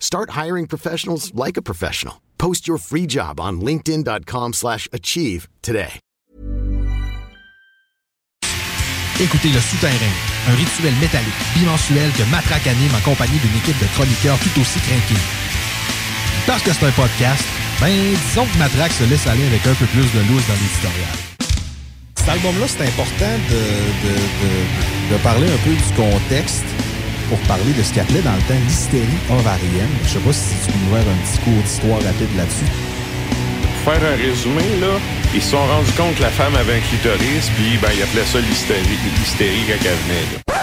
Start hiring professionals like a professional. Post your free job on linkedin.com/achieve slash achieve today. Écoutez Le Souterrain, un rituel métallique bimensuel que Matraque anime en compagnie d'une équipe de chroniqueurs tout aussi craqués. Parce que c'est un podcast, ben disons que Matraque se laisse aller avec un peu plus de loose dans l'éditorial. Cet album-là, c'est important de, de, de, de parler un peu du contexte pour parler de ce qu'il appelait dans le temps l'hystérie ovarienne. Je sais pas si tu peux nous faire un petit cours d'histoire rapide là-dessus. Pour faire un résumé, là, ils se sont rendus compte que la femme avait un clitoris, puis ben, ils appelaient ça l'hystérie, l'hystérie quand elle venait. là.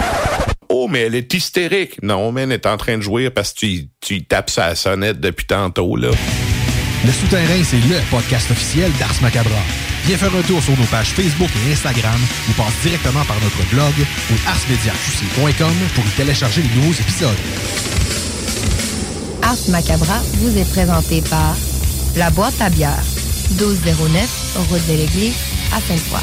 Oh, mais elle est hystérique. Non, mais elle est en train de jouer parce que tu, tu tapes sa sonnette depuis tantôt, là. Le Souterrain, c'est le podcast officiel d'Ars Macabra. Viens faire un tour sur nos pages Facebook et Instagram ou passe directement par notre blog ou arsmediaqc.com pour y télécharger les nouveaux épisodes. Ars Macabra vous est présenté par La Boîte à bière, 1209, route de l'église, à Sainte-Foy.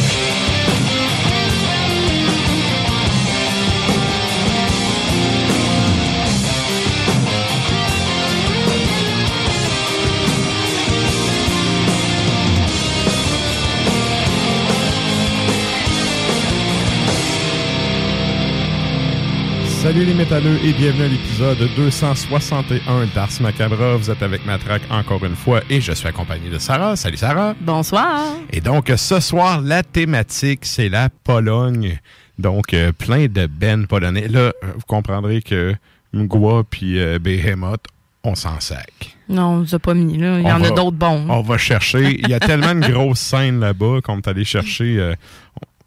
Salut les métalleux et bienvenue à l'épisode 261 d'Ars Macabra. Vous êtes avec Matraque encore une fois et je suis accompagné de Sarah. Salut Sarah. Bonsoir. Et donc ce soir, la thématique, c'est la Pologne. Donc euh, plein de bennes polonais. Là, vous comprendrez que Mgwa puis euh, Behemoth, on s'en sac. Non, on nous a pas mis, là. Il y On en a d'autres bons. On va chercher. Il y a tellement de grosses scènes là-bas qu'on est allé chercher. euh,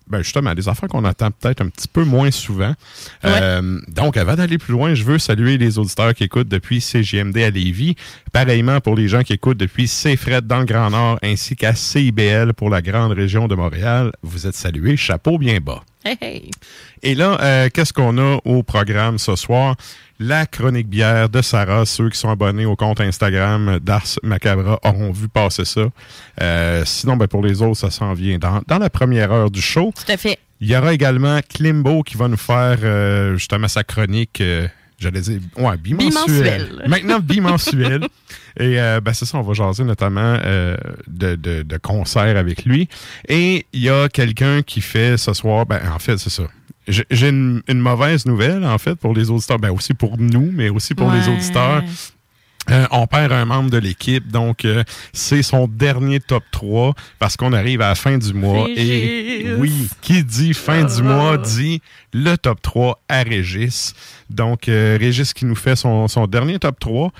ben justement, des affaires qu'on attend peut-être un petit peu moins souvent. Euh, donc, avant d'aller plus loin, je veux saluer les auditeurs qui écoutent depuis CGMD à Lévis. Pareillement pour les gens qui écoutent depuis CFRED dans le Grand Nord, ainsi qu'à CIBL pour la grande région de Montréal. Vous êtes salués. Chapeau bien bas. Hey, hey. Et là, euh, qu'est-ce qu'on a au programme ce soir? La chronique bière de Sarah. Ceux qui sont abonnés au compte Instagram d'Ars Macabra auront vu passer ça. Euh, sinon, ben, pour les autres, ça s'en vient dans, dans la première heure du show. Tout à fait. Il y aura également Klimbo qui va nous faire euh, justement sa chronique, euh, j'allais dire, ouais, bimensuelle. Bimensuelle. Maintenant, bimensuelle. Et euh, ben, c'est ça, on va jaser notamment euh, de, de, de concerts avec lui. Et il y a quelqu'un qui fait ce soir, ben, en fait, c'est ça. J'ai une, une mauvaise nouvelle, en fait, pour les auditeurs. Ben, aussi pour nous, mais aussi pour les auditeurs. Euh, on perd un membre de l'équipe, donc euh, c'est son dernier top 3 parce qu'on arrive à la fin du mois. Et oui, qui dit fin du mois dit le top 3 à Régis. Donc, euh, Régis qui nous fait son, son dernier top 3.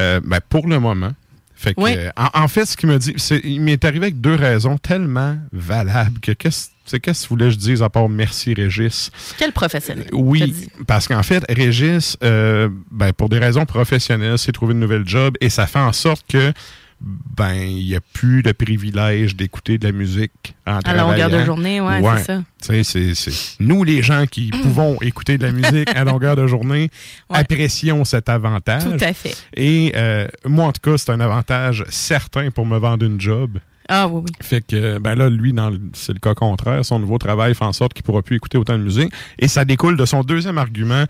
Euh, ben, pour le moment, Fait que, Oui. en, en fait, ce qu'il me dit, il m'est arrivé avec deux raisons tellement valables que qu'est-ce, c'est qu'est-ce que tu voulais que je dise à part merci Régis? Quel professionnel. te Oui, parce qu'en fait, Régis, euh, ben, pour des raisons professionnelles, s'est trouvé une nouvelle job et ça fait en sorte que ben il n'y a plus le privilège d'écouter de la musique en À longueur de journée, ouais, c'est ça. Sais, c'est- c'est- Nous, les gens qui pouvons écouter de la musique à longueur de journée, Ouais. apprécions cet avantage. Tout à fait. Et euh, moi, en tout cas, c'est un avantage certain pour me vendre une job. Ah oui, oui. Fait que, ben là, lui, c'est le cas contraire. Son nouveau travail fait en sorte qu'il pourra plus écouter autant de musique. Et ça découle de son deuxième argument.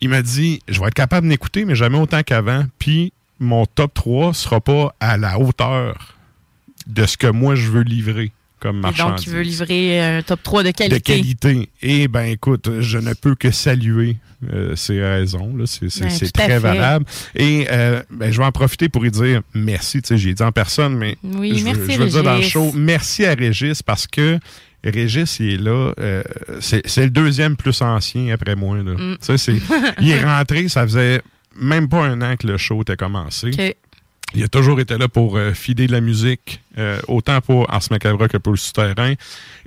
Il m'a dit, je vais être capable d'écouter, mais jamais autant qu'avant. Puis, mon top 3 sera pas à la hauteur de ce que moi, je veux livrer comme Et donc, il veut livrer un top 3 de qualité. De qualité. Et ben écoute, je ne peux que saluer euh, ces raisons. là. C'est Ben, très valable. Et euh, ben, je vais en profiter pour y dire merci. Tu sais, j'ai dit en personne, mais Oui, je, merci, je veux dire dans le show, merci à Régis parce que Régis, il est là. euh, c'est c'est le deuxième plus ancien après moi. Là. Mm. Tu sais, c'est- il est rentré, ça faisait même pas un an que le show était commencé. Il a toujours été là pour euh, filer de la musique, euh, autant pour Ars Macabre que pour le souterrain.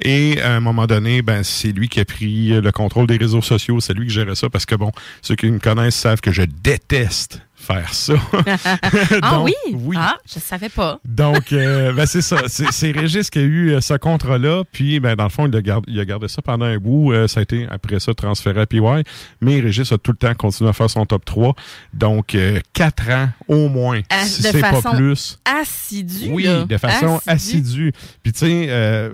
Et à un moment donné, ben c'est lui qui a pris euh, le contrôle des réseaux sociaux. C'est lui qui gérait ça parce que, bon, ceux qui me connaissent savent que je déteste faire ça. ah Donc, oui? Oui. Ah, je savais pas. Donc, euh, ben, c'est ça. C'est c'est Régis qui a eu euh, ce contrat-là. Puis, ben, dans le fond, il a, gardé, il a gardé ça pendant un bout. Euh, ça a été, après ça, transféré à PY. Mais Régis a tout le temps continué à faire son top 3. Donc, euh, quatre ans au moins, À- si de c'est pas façon plus. Assidu, Oui, là. de façon assidue. Puis, tu sais, euh,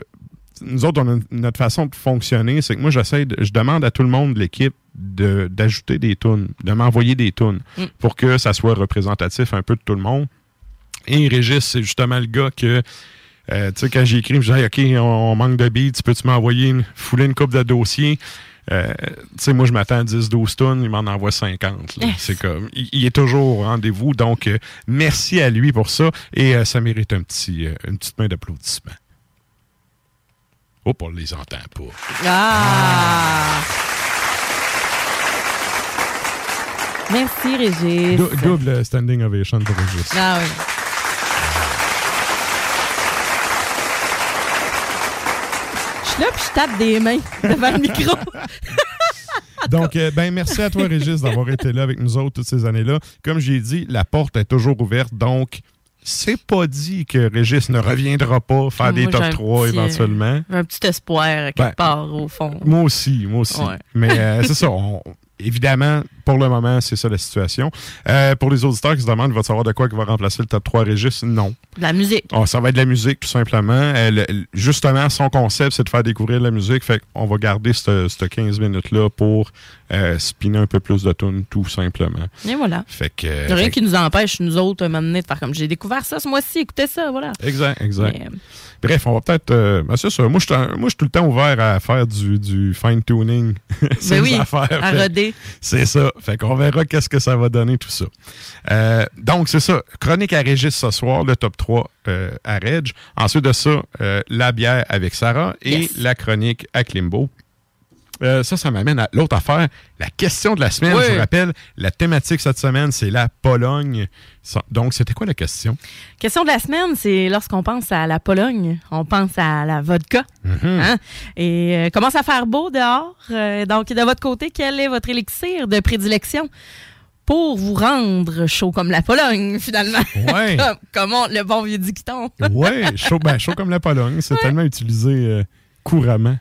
nous autres, on a notre façon de fonctionner, c'est que moi, j'essaie, de- je demande à tout le monde de l'équipe de- d'ajouter des tunes, de m'envoyer des tunes Mm. pour que ça soit représentatif un peu de tout le monde. Et Régis, c'est justement le gars que, euh, tu sais, quand j'ai écrit, je disais, OK, on, on manque de beats, peux-tu m'envoyer une, fouler une coupe de dossiers? Euh, tu sais, moi, je m'attends à 10-12 tonnes, il m'en envoie 50. là. Yes. C'est comme, il, il est toujours au rendez-vous. Donc, euh, merci à lui pour ça. Et ça mérite un petit, une petite main d'applaudissement. Oh, on les entend pas. Ah! Merci, Régis. Dou- double standing ovation pour Régis. Ah oui. Je suis là puis je tape des mains devant le micro. Donc, euh, ben, merci à toi, Régis, d'avoir été là avec nous autres toutes ces années-là. Comme j'ai dit, la porte est toujours ouverte. Donc, c'est pas dit que Régis ne reviendra pas faire des Moi, top un 3 petit, euh, éventuellement. J'ai un petit espoir quelque Ben, part au fond. Moi aussi, moi aussi. Ouais. Mais euh, c'est ça. on- évidemment, pour le moment, c'est ça la situation. Euh, pour les auditeurs qui se demandent, va savoir de quoi qui va remplacer le top 3 Régis? Non. De la musique. Oh, ça va être de la musique, tout simplement. Euh, le- justement, son concept, c'est de faire découvrir la musique. Fait qu'on va garder cette cette 15 minutes-là pour euh, spinner un peu plus de tunes, tout simplement. Et voilà. Fait que. Il a rien fait- qui nous empêche, nous autres, à un moment donné, de faire comme j'ai découvert ça ce mois-ci, écoutez ça, voilà. Exact, exact. Mais, Bref, on va peut-être. euh, ben, c'est ça. Moi, je suis tout le temps ouvert à faire du, du fine-tuning. Ben oui, affaires. à Fait- C'est ça. Fait qu'on verra qu'est-ce que ça va donner tout ça. Euh, donc, c'est ça. Chronique à Régis ce soir, le top 3 euh, à Reg. Ensuite de ça, euh, la bière avec Sarah et Yes. la chronique à Klimbo. Euh, ça, ça m'amène à l'autre affaire. La question de la semaine, Oui. je vous rappelle, la thématique cette semaine, c'est la Pologne. Donc, c'était quoi la question? Question de la semaine, c'est lorsqu'on pense à la Pologne, on pense à la vodka. Mhm. Hein? Et euh, commence à faire beau dehors. Euh, donc, de votre côté, quel est votre élixir de prédilection pour vous rendre chaud comme la Pologne, finalement? Ouais. comme, comme on- le bon vieux dicton. ouais, chaud, ben, chaud comme la Pologne. C'est tellement utilisé euh, couramment.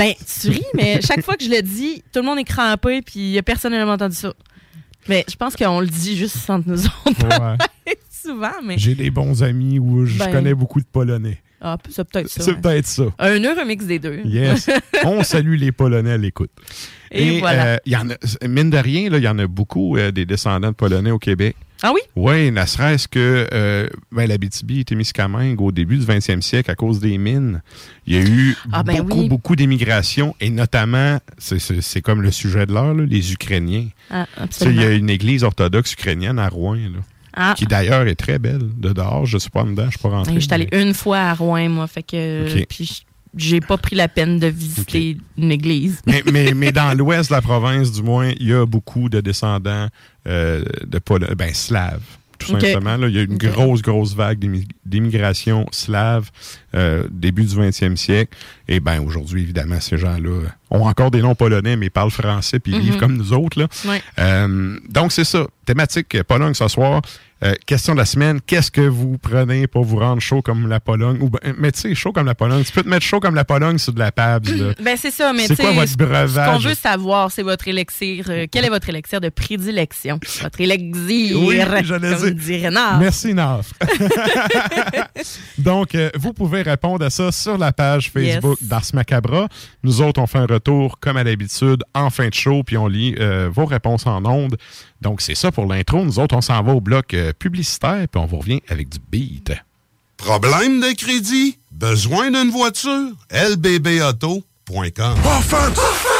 Ben, tu ris, mais chaque fois que je le dis, tout le monde est crampé, puis il y a personne qui n'a entendu ça. Mais je pense qu'on le dit juste entre nous autres. Ouais. Souvent, mais. J'ai des bons amis où je Ben. connais beaucoup de Polonais. Ah, c'est peut-être ça. C'est hein. peut-être ça. Un heure, un mix des deux. Yes. On salue les Polonais à l'écoute. Et voilà. euh, y en a, mine de rien, il y en a beaucoup euh, des descendants de Polonais au Québec. Ah oui? Oui, ne serait-ce que euh, ben, la BTB était Témiscamingue au début du 20e siècle à cause des mines. Il y a eu Ah, ben beaucoup, oui. beaucoup d'émigration et notamment, c'est- comme le sujet de l'heure, les Ukrainiens. Ah, absolument. Il y a une église orthodoxe ukrainienne à Rouen, là, Ah. qui d'ailleurs est très belle de dehors. Je ne suis pas dedans, je ne suis pas rentré. Je suis mais- une fois à Rouen, moi, fait que. Ok. Puis j'ai pas pris la peine de visiter une église. mais, mais, mais dans l'ouest de la province, du moins, il y a beaucoup de descendants euh, de ben, slaves. tout simplement. là. Il y a une grosse, grosse vague d'immigration slave euh, début du 20e siècle. Et ben aujourd'hui, évidemment, ces gens-là euh, ont encore des noms polonais, mais parlent français puis ils vivent Mhm. comme nous autres. Là. Ouais. Euh, donc, c'est ça. Thématique Pologne ce soir. Euh, question de la semaine, qu'est-ce que vous prenez pour vous rendre chaud comme la Pologne? Ou ben, mais tu sais, chaud comme la Pologne. Tu peux te mettre chaud comme la Pologne sur de la Pabs. là. Ben c'est ça, mais C'est quoi votre ce- Ce qu'on breuvage? veut savoir, c'est votre élixir. euh, quel est votre élixir de prédilection? Votre élixir, Oui, j'allais comme dire. dit Renard. Merci, Naf. Donc, euh, vous pouvez répondre à ça sur la page Facebook Yes. d'Ars Macabra. Nous autres, on fait un retour, comme à l'habitude, en fin de show, puis on lit euh, vos réponses en ondes. Donc, c'est ça pour l'intro. Nous autres, on s'en va au bloc euh, publicitaire, puis on vous revient avec du beat. Problème de crédit? Besoin d'une voiture? lbbauto.com Enfin! Des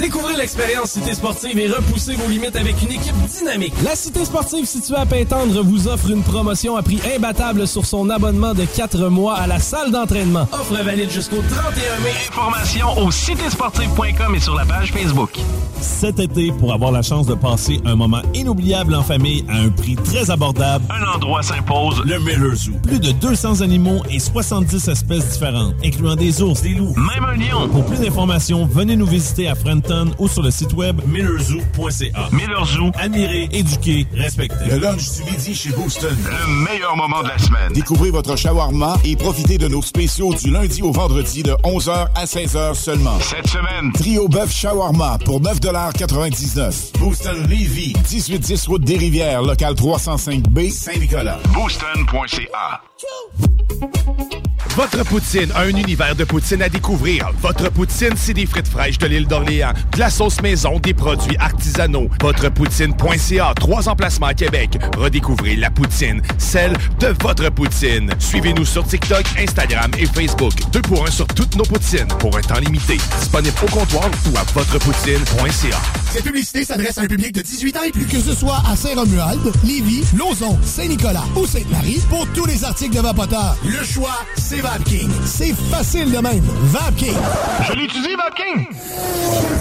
Découvrez l'expérience Cité Sportive et repoussez vos limites avec une équipe dynamique. La Cité Sportive située à Pintendre vous offre une promotion à prix imbattable sur son abonnement de 4 mois à la salle d'entraînement. Offre valide jusqu'au 31 mai. Informations au citésportive.com et sur la page Facebook. Cet été, pour avoir la chance de passer un moment inoubliable en famille à un prix très abordable, un endroit s'impose, le Miller Zoo. Plus de 200 animaux et 70 espèces différentes, incluant des ours, des loups, même un lion. Pour plus d'informations, venez nous visiter à Ou sur le site web millerzoo.ca. Miller Zoo, admirer, éduquer, respecter. Le lunch du midi chez Booston. Le meilleur moment de la semaine. Découvrez votre shawarma et profitez de nos spéciaux du lundi au vendredi de 11h à 16h seulement. Cette semaine, Trio bœuf shawarma pour 9,99 Booston Levy, 1810 route des Rivières, local 305B, Saint-Nicolas. booston.ca. Votre poutine, un univers de poutine à découvrir. Votre poutine, c'est des frites fraîches de l'île d'Orléans, de la sauce maison, des produits artisanaux. Votrepoutine.ca, trois emplacements à Québec. Redécouvrez la poutine, celle de votre poutine. Suivez-nous sur TikTok, Instagram et Facebook. Deux pour un sur toutes nos poutines, pour un temps limité. Disponible au comptoir ou à votrepoutine.ca. Cette publicité s'adresse à un public de 18 ans et plus. Que ce soit à Saint-Romuald, Lévis, Lauson, Saint-Nicolas ou Sainte-Marie, pour tous les articles de Vapoteur, le choix, c'est VapKing. C'est facile de même. VapKing. Je l'étudie, Vapking!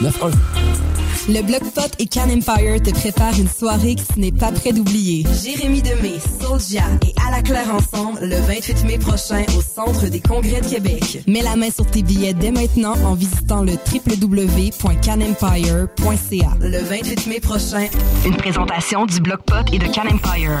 9291. Le Bloc Pot et Can Empire te préparent une soirée que tu n'es pas prêt d'oublier. Jérémy Demé, Soulja et À la Claire ensemble le 28 mai prochain au Centre des Congrès de Québec. Mets la main sur tes billets dès maintenant en visitant le www.canempire.ca. Le 28 mai prochain, Une présentation du Bloc Pot et de Can Empire.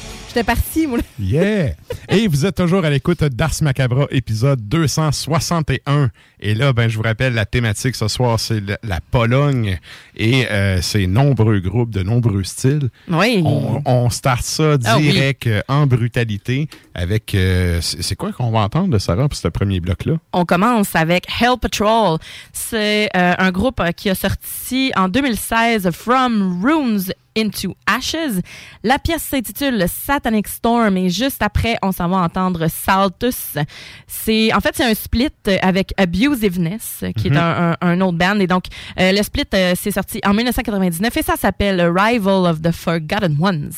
j'étais parti, moi. Yeah! Et vous êtes toujours à l'écoute d'Ars Macabra, épisode 261. Et là, ben, je vous rappelle, la thématique ce soir, c'est la, Pologne et euh, ses nombreux groupes de nombreux styles. Oui. On, on start ça Ah oui. direct euh, en brutalité avec... euh, c'est quoi qu'on va entendre de Sarah pour ce premier bloc-là? On commence avec Hell Patrol. C'est euh, un groupe qui a sorti en 2016 From Runes into Ashes. La pièce s'intitule Satanic Storm et juste après, on s'en va entendre Saltus. C'est en fait c'est un split avec Abusiveness qui Mhm. est un, un- un autre band et donc euh, le split euh, c'est sorti en 1999 et ça s'appelle Rival of the Forgotten Ones.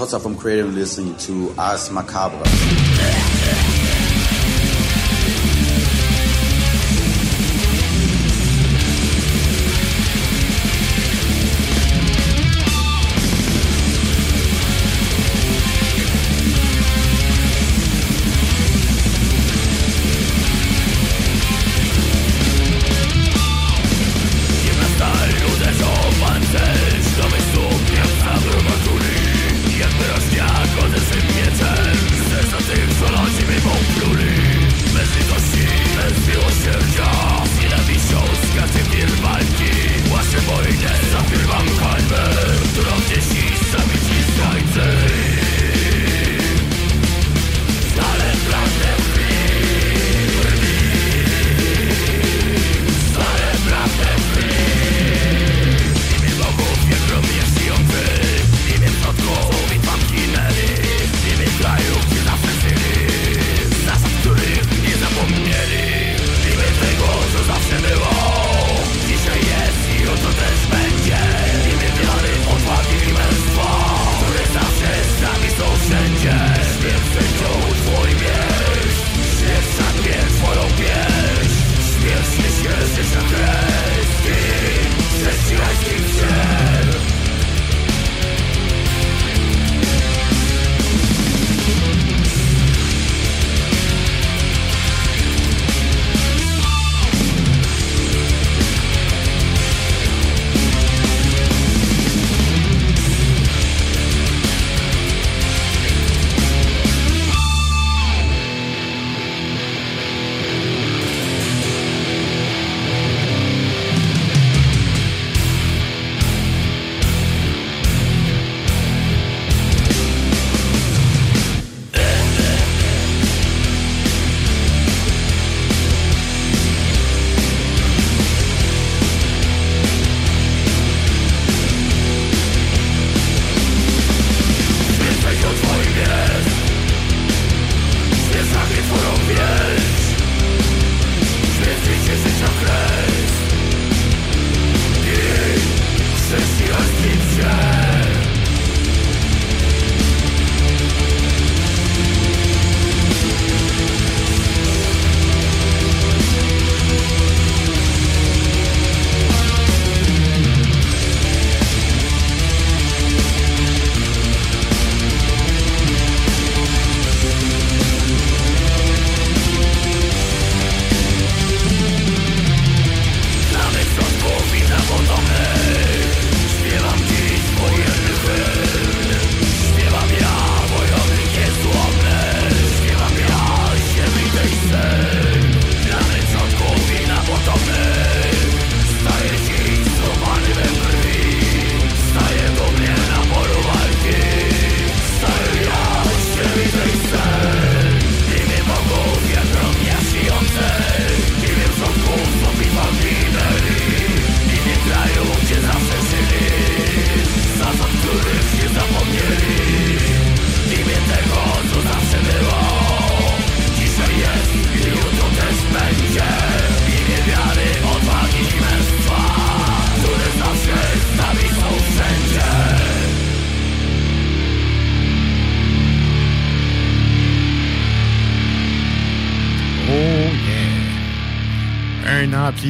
Hey, this is Mila Patotsa from Creative and listening to Ars Macabra.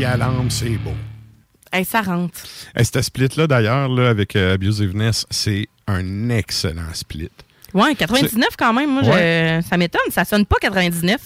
Ampli à lampe, c'est beau. Hey, ça rentre. Hey, cette split-là, d'ailleurs, là, avec euh, Abusiveness, c'est un excellent split. Ouais, 99 quand même. Moi, je- ça m'étonne. Ça sonne pas 99.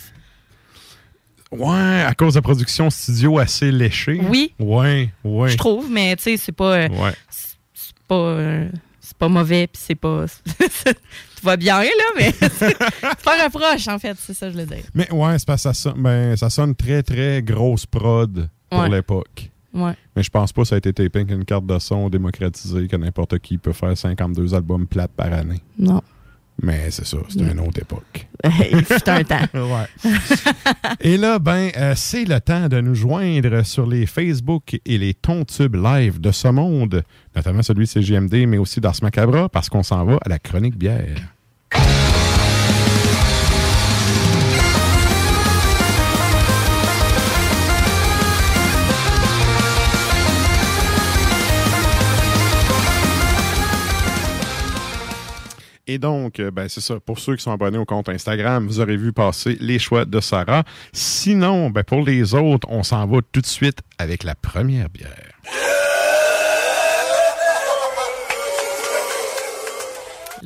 Ouais, à cause de la production studio assez léchée. Oui. Ouais, ouais. Je trouve, mais tu sais, c'est pas. euh, Ouais. c'est pas. euh, c'est pas mauvais, puis c'est pas. tu vas bien, là, mais c'est pas reproche, en fait. C'est ça, que je le dis. Mais ouais, c'est parce que ça sonne, ben, ça sonne très, très grosse prod pour Ouais. l'époque. Ouais. Mais je pense pas que ça a été tapé avec une carte de son démocratisée que n'importe qui peut faire 52 albums plates par année. Non. Mais c'est ça, c'était Mm. une autre époque. Il fut un temps. ouais. Et là, ben, euh, c'est le temps de nous joindre sur les Facebook et les Tontubes live de ce monde, notamment celui de CGMD, mais aussi d'Ars Macabra, parce qu'on s'en va à la chronique bière. Et donc, euh, ben, c'est ça. Pour ceux qui sont abonnés au compte Instagram, vous aurez vu passer les choix de Sarah. Sinon, ben, pour les autres, on s'en va tout de suite avec la première bière.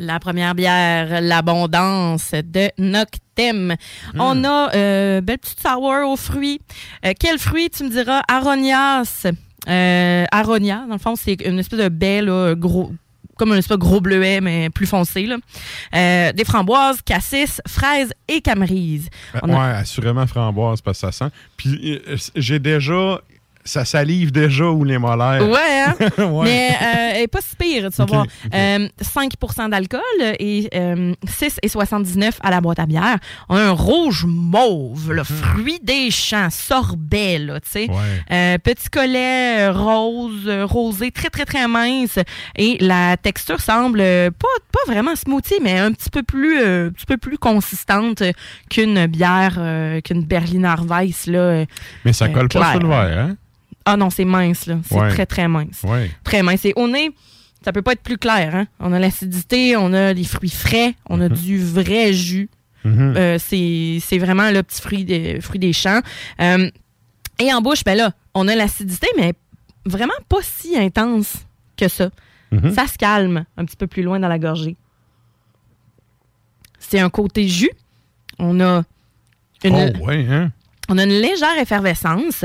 La première bière, l'abondance de Noctem. On a euh, belle petite sour aux fruits. Euh, quel fruit, tu me diras? Aronias. Euh, Aronia, dans le fond, c'est une espèce de baie, là, gros, comme un espèce de gros bleuet, mais plus foncé. Là. Euh, des framboises, cassis, fraises et camerise. On a- Ouais, assurément framboise parce que ça sent. Puis euh, j'ai déjà, ça salive déjà ou les molaires. Ouais, hein? Ouais. mais euh, elle est pas si pire, tu vas Ok, voir. Euh, 5% d'alcool et euh, 6,79 à la boîte à bière. On a un rouge mauve, le fruit des champs, sorbet, là, tu sais. Euh, petit collet euh, rose, rosé, très, très, très mince. Et la texture semble pas, pas vraiment smoothie, mais un petit peu plus, un petit peu plus consistante qu'une bière, qu'une Berliner Weiss, là. Mais ça colle pas sur le verre, hein? Ah non, c'est mince, là. C'est Ouais. très, très mince. Ouais. Très mince. Et au nez, ça peut pas être plus clair. Hein? On a l'acidité, on a les fruits frais, on a du vrai jus. Mhm. Euh, c'est vraiment le petit fruit des, fruit des champs. Euh, et en bouche, ben là, on a l'acidité, mais vraiment pas si intense que ça. Mhm. Ça se calme un petit peu plus loin dans la gorgée. C'est un côté jus. On a une, Oh, ouais, hein? on a une légère effervescence.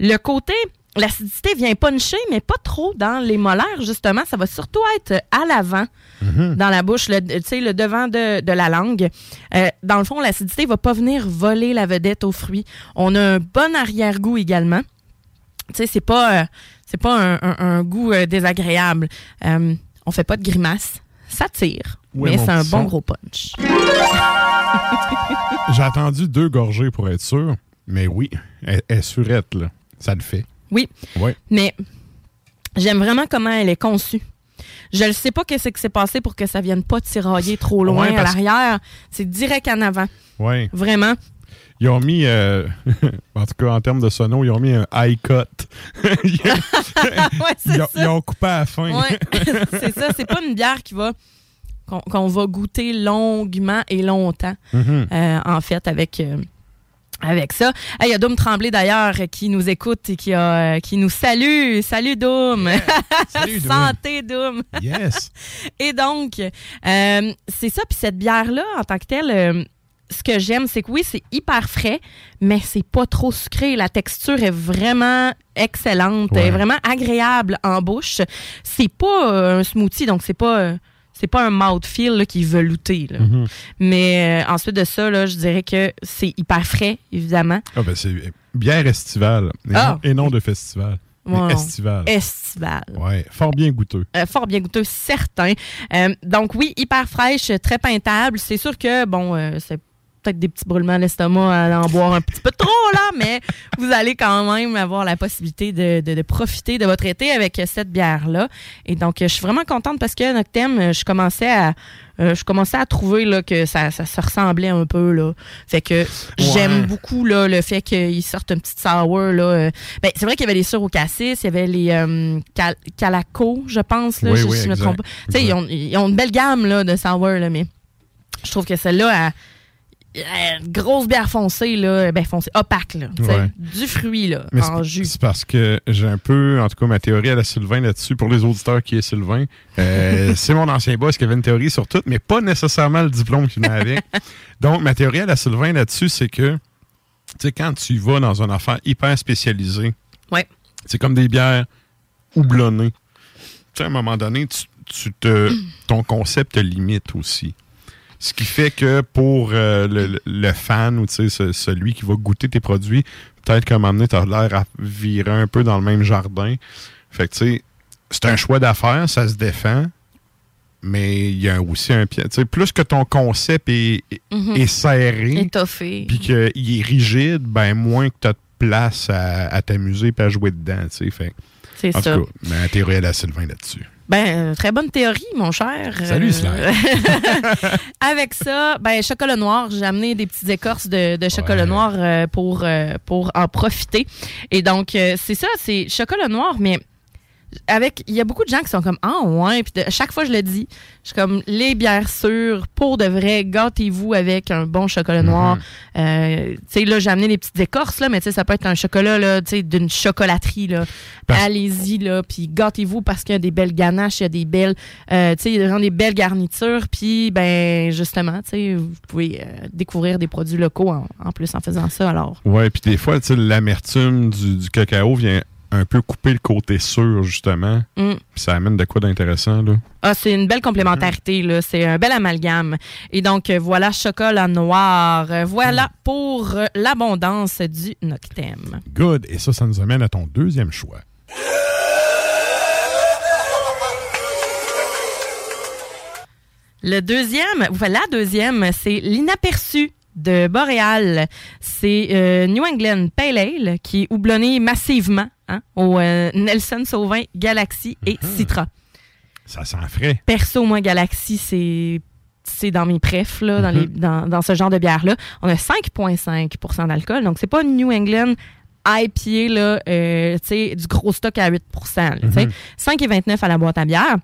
Le côté, l'acidité vient puncher, mais pas trop dans les molaires, justement. Ça va surtout être à l'avant, dans la bouche, le, tu sais, le devant de, de la langue. Euh, dans le fond, l'acidité va pas venir voler la vedette aux fruits. On a un bon arrière-goût également. Tu sais, c'est pas, euh, c'est pas un, un- un goût euh, désagréable. On fait pas de grimaces. Ça tire, Ouais, mais c'est un bon son. gros punch. J'ai attendu deux gorgées pour être sûr. Mais oui, elle est surette, là. Ça le fait. Oui. Ouais. Mais j'aime vraiment comment elle est conçue. Je ne sais pas qu'est-ce qui s'est passé pour que ça vienne pas tirailler trop loin Ouais, à l'arrière. C'est direct en avant. Ouais. Vraiment. Ils ont mis, euh, en tout cas en termes de sono, ils ont mis un high cut. ils, ils ont, ils ont coupé à la fin. Ouais. c'est ça. C'est pas une bière qui va qu'on va goûter longuement et longtemps. Mhm. euh, en fait, avec. euh, avec ça. Il y a Doom Tremblay d'ailleurs qui nous écoute et qui, a, euh, qui nous salue. Salut Doom! Salut, Doom. Santé Doom! Yes! Et donc, euh, c'est ça. Puis cette bière-là, en tant que telle, euh, ce que j'aime, c'est que oui, c'est hyper frais, mais c'est pas trop sucré. La texture est vraiment excellente, Ouais. est vraiment agréable en bouche. C'est pas euh, un smoothie, donc c'est pas. C'est pas un mouthfeel là, qui est velouté. là. Mhm. Mais euh, ensuite de ça, là, je dirais que c'est hyper frais, évidemment. Ah, ben, c'est bière estivale. Et, Ah. non, et non de festival. Wow. estivale. Estival. Ouais, fort bien goûteux. Euh, fort bien goûteux, certain. Euh, donc oui, hyper fraîche, très peintable. C'est sûr que, bon, euh, c'est peut-être des petits brûlements d'estomac à en boire un petit peu trop, là, mais vous allez quand même avoir la possibilité de, de- de profiter de votre été avec cette bière-là. Et donc, je suis vraiment contente parce que Noctem, je commençais à... euh, je commençais à trouver là, que ça, ça se ressemblait un peu. Là. Fait que j'aime beaucoup là, le fait qu'ils sortent une petite sour. Là. Euh, Ben, c'est vrai qu'il y avait les sûrs au cassis, il y avait les euh, cal- calaco, je pense. Là, Oui, je, oui, si je me trompe pas. Tu sais, Ils ont, ils ont une belle gamme là, de sour, là, mais je trouve que celle-là, grosse bière foncée, là, ben foncée, opaque, là, Ouais. du fruit là, Mais en jus. c'est parce que j'ai un peu, en tout cas, ma théorie à la Sylvain là-dessus, pour les auditeurs qui est Sylvain. Euh, c'est mon ancien boss qui avait une théorie sur tout, mais pas nécessairement le diplôme qui venait avec. Donc, ma théorie à la Sylvain là-dessus, c'est que, tu sais, quand tu vas dans une affaire hyper spécialisée, Ouais. c'est comme des bières houblonnées. Tu sais, à un moment donné, tu, tu te, ton concept te limite aussi. Ce qui fait que pour euh, le, le fan ou celui qui va goûter tes produits, peut-être qu'à un moment donné, tu as l'air à virer un peu dans le même jardin. Fait que tu sais, c'est un choix d'affaires, ça se défend, mais il y a aussi un pied. Plus que ton concept est, Mhm. est serré, Étoffé. puis qu'il est rigide, ben moins que tu as de place à, à t'amuser et à jouer dedans. Fait, C'est ça. tout cas, ma théorie à la Sylvain là-dessus. Ben, euh, très bonne théorie, mon cher. Salut, Euh. Avec ça, ben, chocolat noir. J'ai amené des petites écorces de, de chocolat noir euh, pour, euh, pour en profiter. Et donc, c'est ça, c'est chocolat noir, mais avec il y a beaucoup de gens qui sont comme ah ouais puis de- chaque fois je le dis je suis comme les bières sûres pour de vrai gâtez-vous avec un bon chocolat noir. Euh, tu sais là j'ai amené des petites écorces là mais tu sais ça peut être un chocolat là tu sais d'une chocolaterie là. Allez-y là puis gâtez-vous parce qu'il y a des belles ganaches il y a des belles euh, tu sais il y a vraiment des belles garnitures puis ben justement tu sais vous pouvez euh, découvrir des produits locaux en, en plus en faisant ça alors. Ouais, puis des fois, tu sais, l'amertume du, du cacao vient un peu couper le côté sûr, justement. Mm. Ça amène de quoi d'intéressant, là. Ah, c'est une belle complémentarité, là. C'est un bel amalgame. Et donc, euh, voilà, chocolat noir. Euh, Voilà pour euh, l'abondance du Noctem. Good. Et ça, ça nous amène à ton deuxième choix. Le deuxième, enfin, la deuxième, c'est l'inaperçu de Boréal. C'est euh, New England Pale Ale qui est houblonné massivement hein, au euh, Nelson Sauvin Galaxy et Citra. Ça sent frais. Perso, moi, Galaxy, c'est c'est dans mes prefs, là, dans, les- dans, dans ce genre de bière-là. On a 5,5% d'alcool. Donc, c'est pas New England IPA, là, euh, du gros stock à 8 là, tu sais. Mhm. 5,29 à la boîte à bière.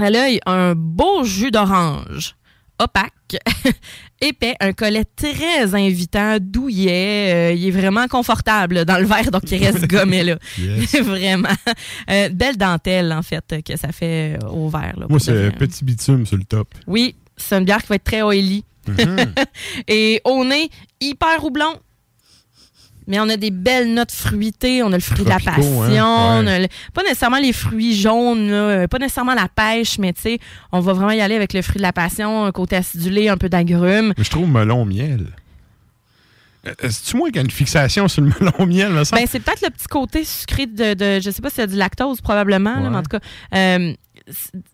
Elle a un beau jus d'orange opaque, épais, un collet très invitant, douillet. euh, il est vraiment confortable dans le verre, donc il reste gommé là. Yes. vraiment. Euh, belle dentelle, en fait, que ça fait euh, au verre. là, Moi, c'est vrai. petit bitume sur le top. Oui, c'est une bière qui va être très oily. Mhm. Et au nez, hyper houblon. Mais on a des belles notes fruitées. On a le fruit de la Tropicaux, passion. hein? on a le- pas nécessairement les fruits jaunes, là, euh, pas nécessairement la pêche, mais tu sais, on va vraiment y aller avec le fruit de la passion, un côté acidulé, un peu d'agrumes. Mais je trouve melon miel. Euh, C'est-tu moi qui a une fixation sur le melon miel, me semble? Ben, c'est peut-être le petit côté sucré de, de- je sais pas y a du lactose probablement, là, mais en tout cas, euh, c'est-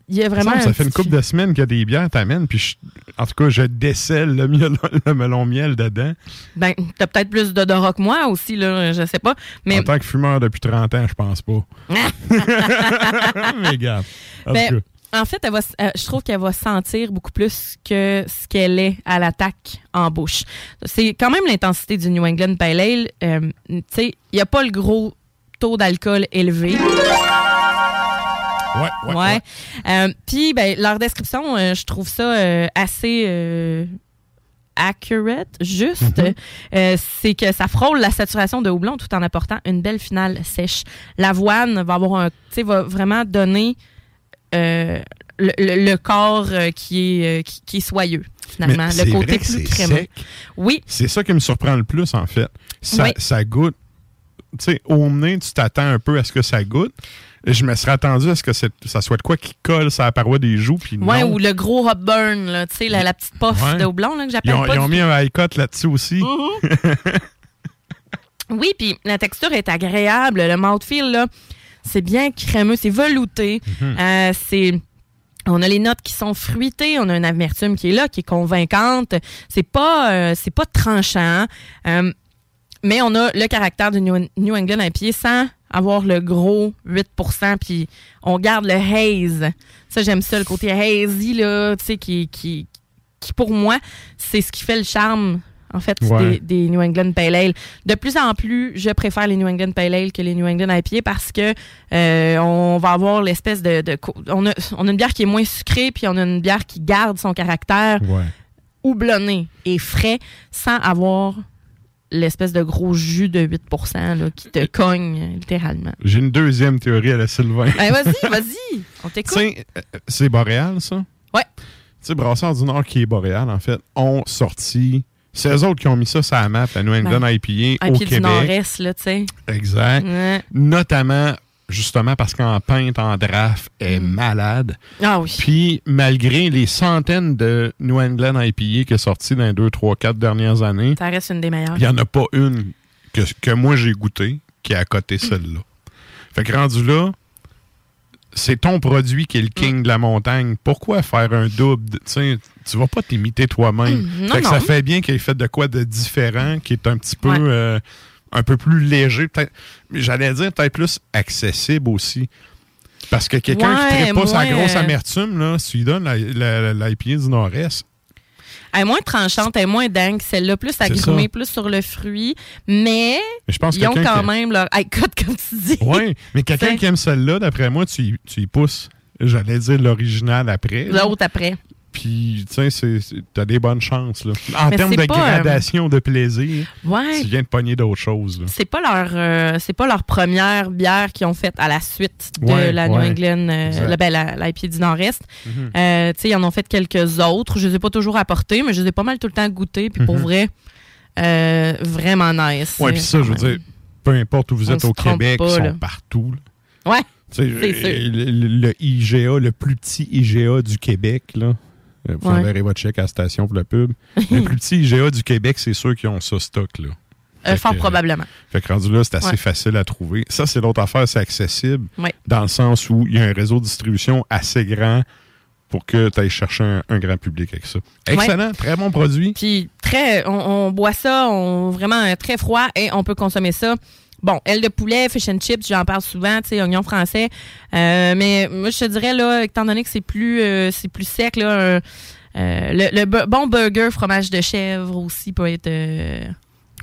il y a vraiment ça fait une couple de semaines qu'il y a des bières t'amènes, puis je- en tout cas, je décèle le, miel- le melon miel dedans. Ben, t'as peut-être plus d'odorat que moi aussi, là, je sais pas. Mais En tant que fumeur depuis 30 ans, je pense pas. Mais. En Ben, en fait, elle va, euh, je trouve qu'elle va sentir beaucoup plus que ce qu'elle est à l'attaque en bouche. C'est quand même l'intensité du New England Pale Ale. Euh, tu sais, il n'y a pas le gros taux d'alcool élevé. Ouais, ouais. Ouais. Euh, Puis, ben, leur description, euh, je trouve ça euh, assez accurate, juste. Mhm. Euh, c'est que ça frôle la saturation de houblon tout en apportant une belle finale sèche. L'avoine va avoir un, tu sais, va vraiment donner euh, le, le- le corps euh, qui est qui, qui est soyeux finalement, Mais le côté vrai que plus crémeux. sec. Oui. C'est ça qui me surprend le plus, en fait. Ça, Oui. ça goûte. Tu sais, au nez, tu t'attends un peu à ce que ça goûte. Je me serais attendu à ce que ça soit de quoi qui colle sur la paroi des joues. Puis Ouais, non. ou le gros hot burn, là, tu sais, la, la petite puff Ouais. de houblon là, que Ils j'appelle ont, pas ils ont mis un high cut là-dessus aussi. Oui, puis la texture est agréable. Le mouthfeel, là, c'est bien crémeux, c'est velouté. Mhm. Euh, c'est... On a les notes qui sont fruitées, on a une amertume qui est là, qui est convaincante. C'est pas, euh, c'est pas tranchant, Euh, mais on a le caractère du New, New England à pied sans avoir le gros 8% puis on garde le haze. Ça, j'aime ça, le côté hazy, là, tu sais, qui, qui, qui, pour moi, c'est ce qui fait le charme, en fait, Ouais. des, des New England Pale Ale. De plus en plus, je préfère les New England Pale Ale que les New England IPA parce que euh, on va avoir l'espèce de, de co- on, a, on a une bière qui est moins sucrée puis on a une bière qui garde son caractère Ouais. houblonné et frais sans avoir l'espèce de gros jus de 8 là, qui te cogne littéralement. J'ai une deuxième théorie à la Sylvain. Ben, vas-y, vas-y, on t'écoute. euh, c'est Boréal, ça? Ouais. Tu sais, Brassard du Nord, qui est Boréal, en fait, ont sorti. C'est eux autres qui ont mis ça sur la map, la New England Ben, IPA Un au du Québec. nord-est, là, tu sais. Exact. Ouais. Notamment, justement, parce qu'en pinte, en draft, est malade. Ah oui. Puis, malgré les centaines de New England IPA qui est sorti dans les 2, 3, 4 dernières années, Ça reste une des meilleures. il n'y en a pas une que, que moi j'ai goûté qui est à côté de celle-là. Fait que rendu là, c'est ton produit qui est le king de la montagne. Pourquoi faire un double? Tu tu vas pas t'imiter toi-même. Mm, que ça fait bien qu'il ait fait de quoi de différent, qui est un petit peu Ouais. euh, un peu plus léger, peut-être. J'allais dire peut-être plus accessible aussi. Parce que quelqu'un Ouais, qui ne pas sa grosse amertume, là, si tu lui donnes la, du Nord-Est, Elle est moins tranchante, elle est moins dingue. Celle-là, plus agrumée, plus sur le fruit. Mais, Mais je pense ils ont quand qui- même leur cut, comme tu dis. Oui, mais quelqu'un qui aime celle-là, d'après moi, tu, y- tu y pousses, j'allais dire l'original après. L'autre après. Puis, tu sais, t'as des bonnes chances. Là. En termes de euh, gradation de plaisir, Ouais. tu viens de pogner d'autres choses. C'est pas leur euh, c'est pas leur première bière qu'ils ont faite à la suite de Ouais, la New ouais. England euh, la, ben, la, la IPA du Nord-Est. Mhm. Euh, tu sais, ils en ont fait quelques autres. Je les ai pas toujours apportés, mais je les ai pas mal tout le temps goûtés. Puis pour Mhm. vrai, vraiment nice. Ouais, puis ça, je veux dire, peu importe où vous êtes au Québec, pas, ils sont là. partout. là. Ouais. Le- le IGA, le plus petit IGA du Québec, là. Euh, Vous enverrez votre chèque à la station pour la pub. le plus petit IGA du Québec, c'est ceux qui ont ça stock, là. Euh, fort que, probablement. Fait que rendu là, c'est assez Ouais. facile à trouver. Ça, c'est l'autre affaire, c'est accessible. Ouais. Dans le sens où il y a un réseau de distribution assez grand pour que tu ailles chercher un, un grand public avec ça. Excellent, très bon produit. Puis très, on, on boit ça, on vraiment euh, très froid et on peut consommer ça. Bon, aile de poulet, fish and chips, j'en parle souvent, tu sais, oignon français. Euh, mais moi, je te dirais, là, étant donné que c'est plus, euh, c'est plus sec, là, euh, le, le bu- bon burger fromage de chèvre aussi peut être,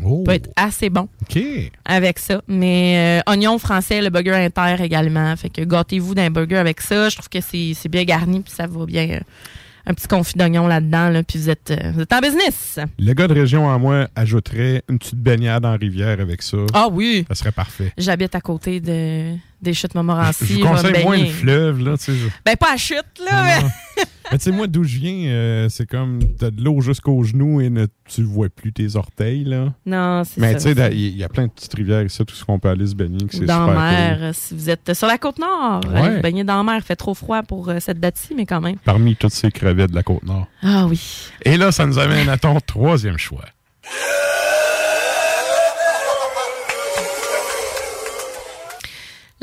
Oh. peut être assez bon OK. avec ça. Mais euh, oignon français, le burger inter également. Fait que gâtez-vous d'un burger avec ça. Je trouve que c'est c'est bien garni, puis ça va bien. Un petit confit d'oignon là-dedans, là, puis vous êtes, euh, vous êtes en business. Le gars de région en moi ajouterait une petite baignade en rivière avec ça. Ah oui. Ça serait parfait. J'habite à côté de, des chutes Montmorency. Je vous conseille moins le fleuve, là, tu sais. Ben, pas à chute, là. mais- Mais tu sais, moi, d'où je viens, euh, c'est comme, t'as de l'eau jusqu'aux genoux et ne, tu vois plus tes orteils, là. Non, c'est Mais ça. tu sais, il y a plein de petites rivières ici, tout ce qu'on peut aller se baigner, c'est Dans super la mer, cool. si vous êtes sur la côte nord, Ouais. allez vous baigner dans la mer. Il fait trop froid pour euh, cette date-ci, mais quand même. Parmi toutes ces crevettes de la Côte-Nord. Ah oui. Et là, ça nous amène à ton troisième choix.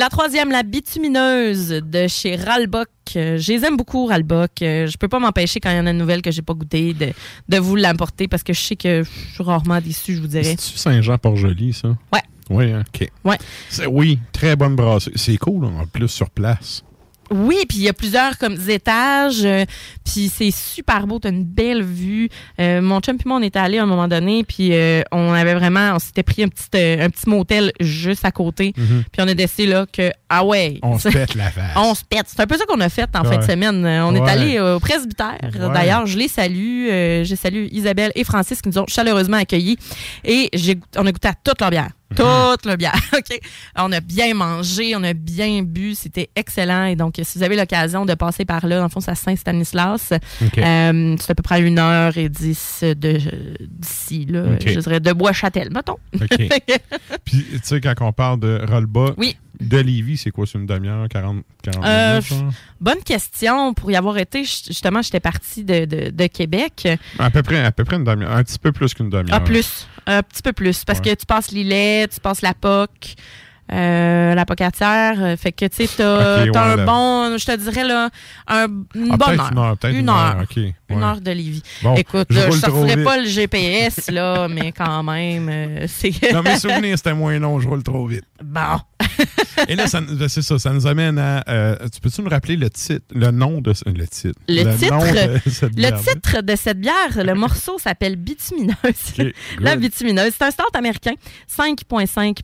La troisième, la bitumineuse de chez Ralbock. Euh, je les aime beaucoup, Ralbock. Euh, je peux pas m'empêcher quand il y en a une nouvelle que j'ai pas goûtée de, de vous l'apporter parce que je sais que je suis rarement déçue, je vous dirais. C'est-tu Saint-Jean-Port-Joli, ça? Ouais. Oui, hein, OK. Ouais. C'est- Oui, très bonne brasserie. C'est cool, en plus, sur place. Oui, puis il y a plusieurs comme étages, euh, puis c'est super beau, t'as une belle vue. Euh, mon chum puis moi on était allés à un moment donné, puis euh, on avait vraiment, on s'était pris un petit euh, un petit motel juste à côté, Mhm. puis on a décidé là que ah ouais, On se pète la face. on se pète. C'est un peu ça qu'on a fait en fin de semaine. Euh, On est allé au presbytère. Ouais. D'ailleurs, je les salue. Euh, je salue Isabelle et Francis qui nous ont chaleureusement accueillis. Et on a goûté à toute leur bière. Toute leur bière. OK? On a bien mangé, on a bien bu. C'était excellent. Et donc, si vous avez l'occasion de passer par là, dans le fond, c'est à Saint-Stanislas. OK. Euh, c'est à peu près une heure et dix de, d'ici, là. Je dirais de Bois-Châtel, mettons. OK. Puis, tu sais, quand on parle de rollbas, Oui. De Lévis, c'est quoi? C'est une demi-heure, 40, 40 Euh, minutes? bonne question. Pour y avoir été, justement, j'étais partie de, de, de Québec. À peu près, à peu près une demi-heure. Un petit peu plus qu'une demi-heure. Ah, plus. Un petit peu plus. Parce Ouais. que tu passes l'îlet, tu passes la POC, euh, la pocatière. euh, Fait que, tu sais, t'as ouais, un bon, je te dirais, là, un, une Ah, bonne heure. une heure, une une heure. heure, ok, Une ouais. heure de Lévis. Bon, Écoute, je là, je roule trop sortirai vite. pas le GPS, là, mais quand même, euh, c'est... Dans mes souvenirs, c'était moins long, je roule trop vite. Bon. Et là, ça- ben, c'est ça, ça nous amène à. euh, tu peux-tu nous rappeler le titre, le nom de ce- le titre, Le, titre, de cette le bière-là? titre de cette bière, le morceau s'appelle Bitumineuse. La bitumineuse. C'est un stout américain, 5,5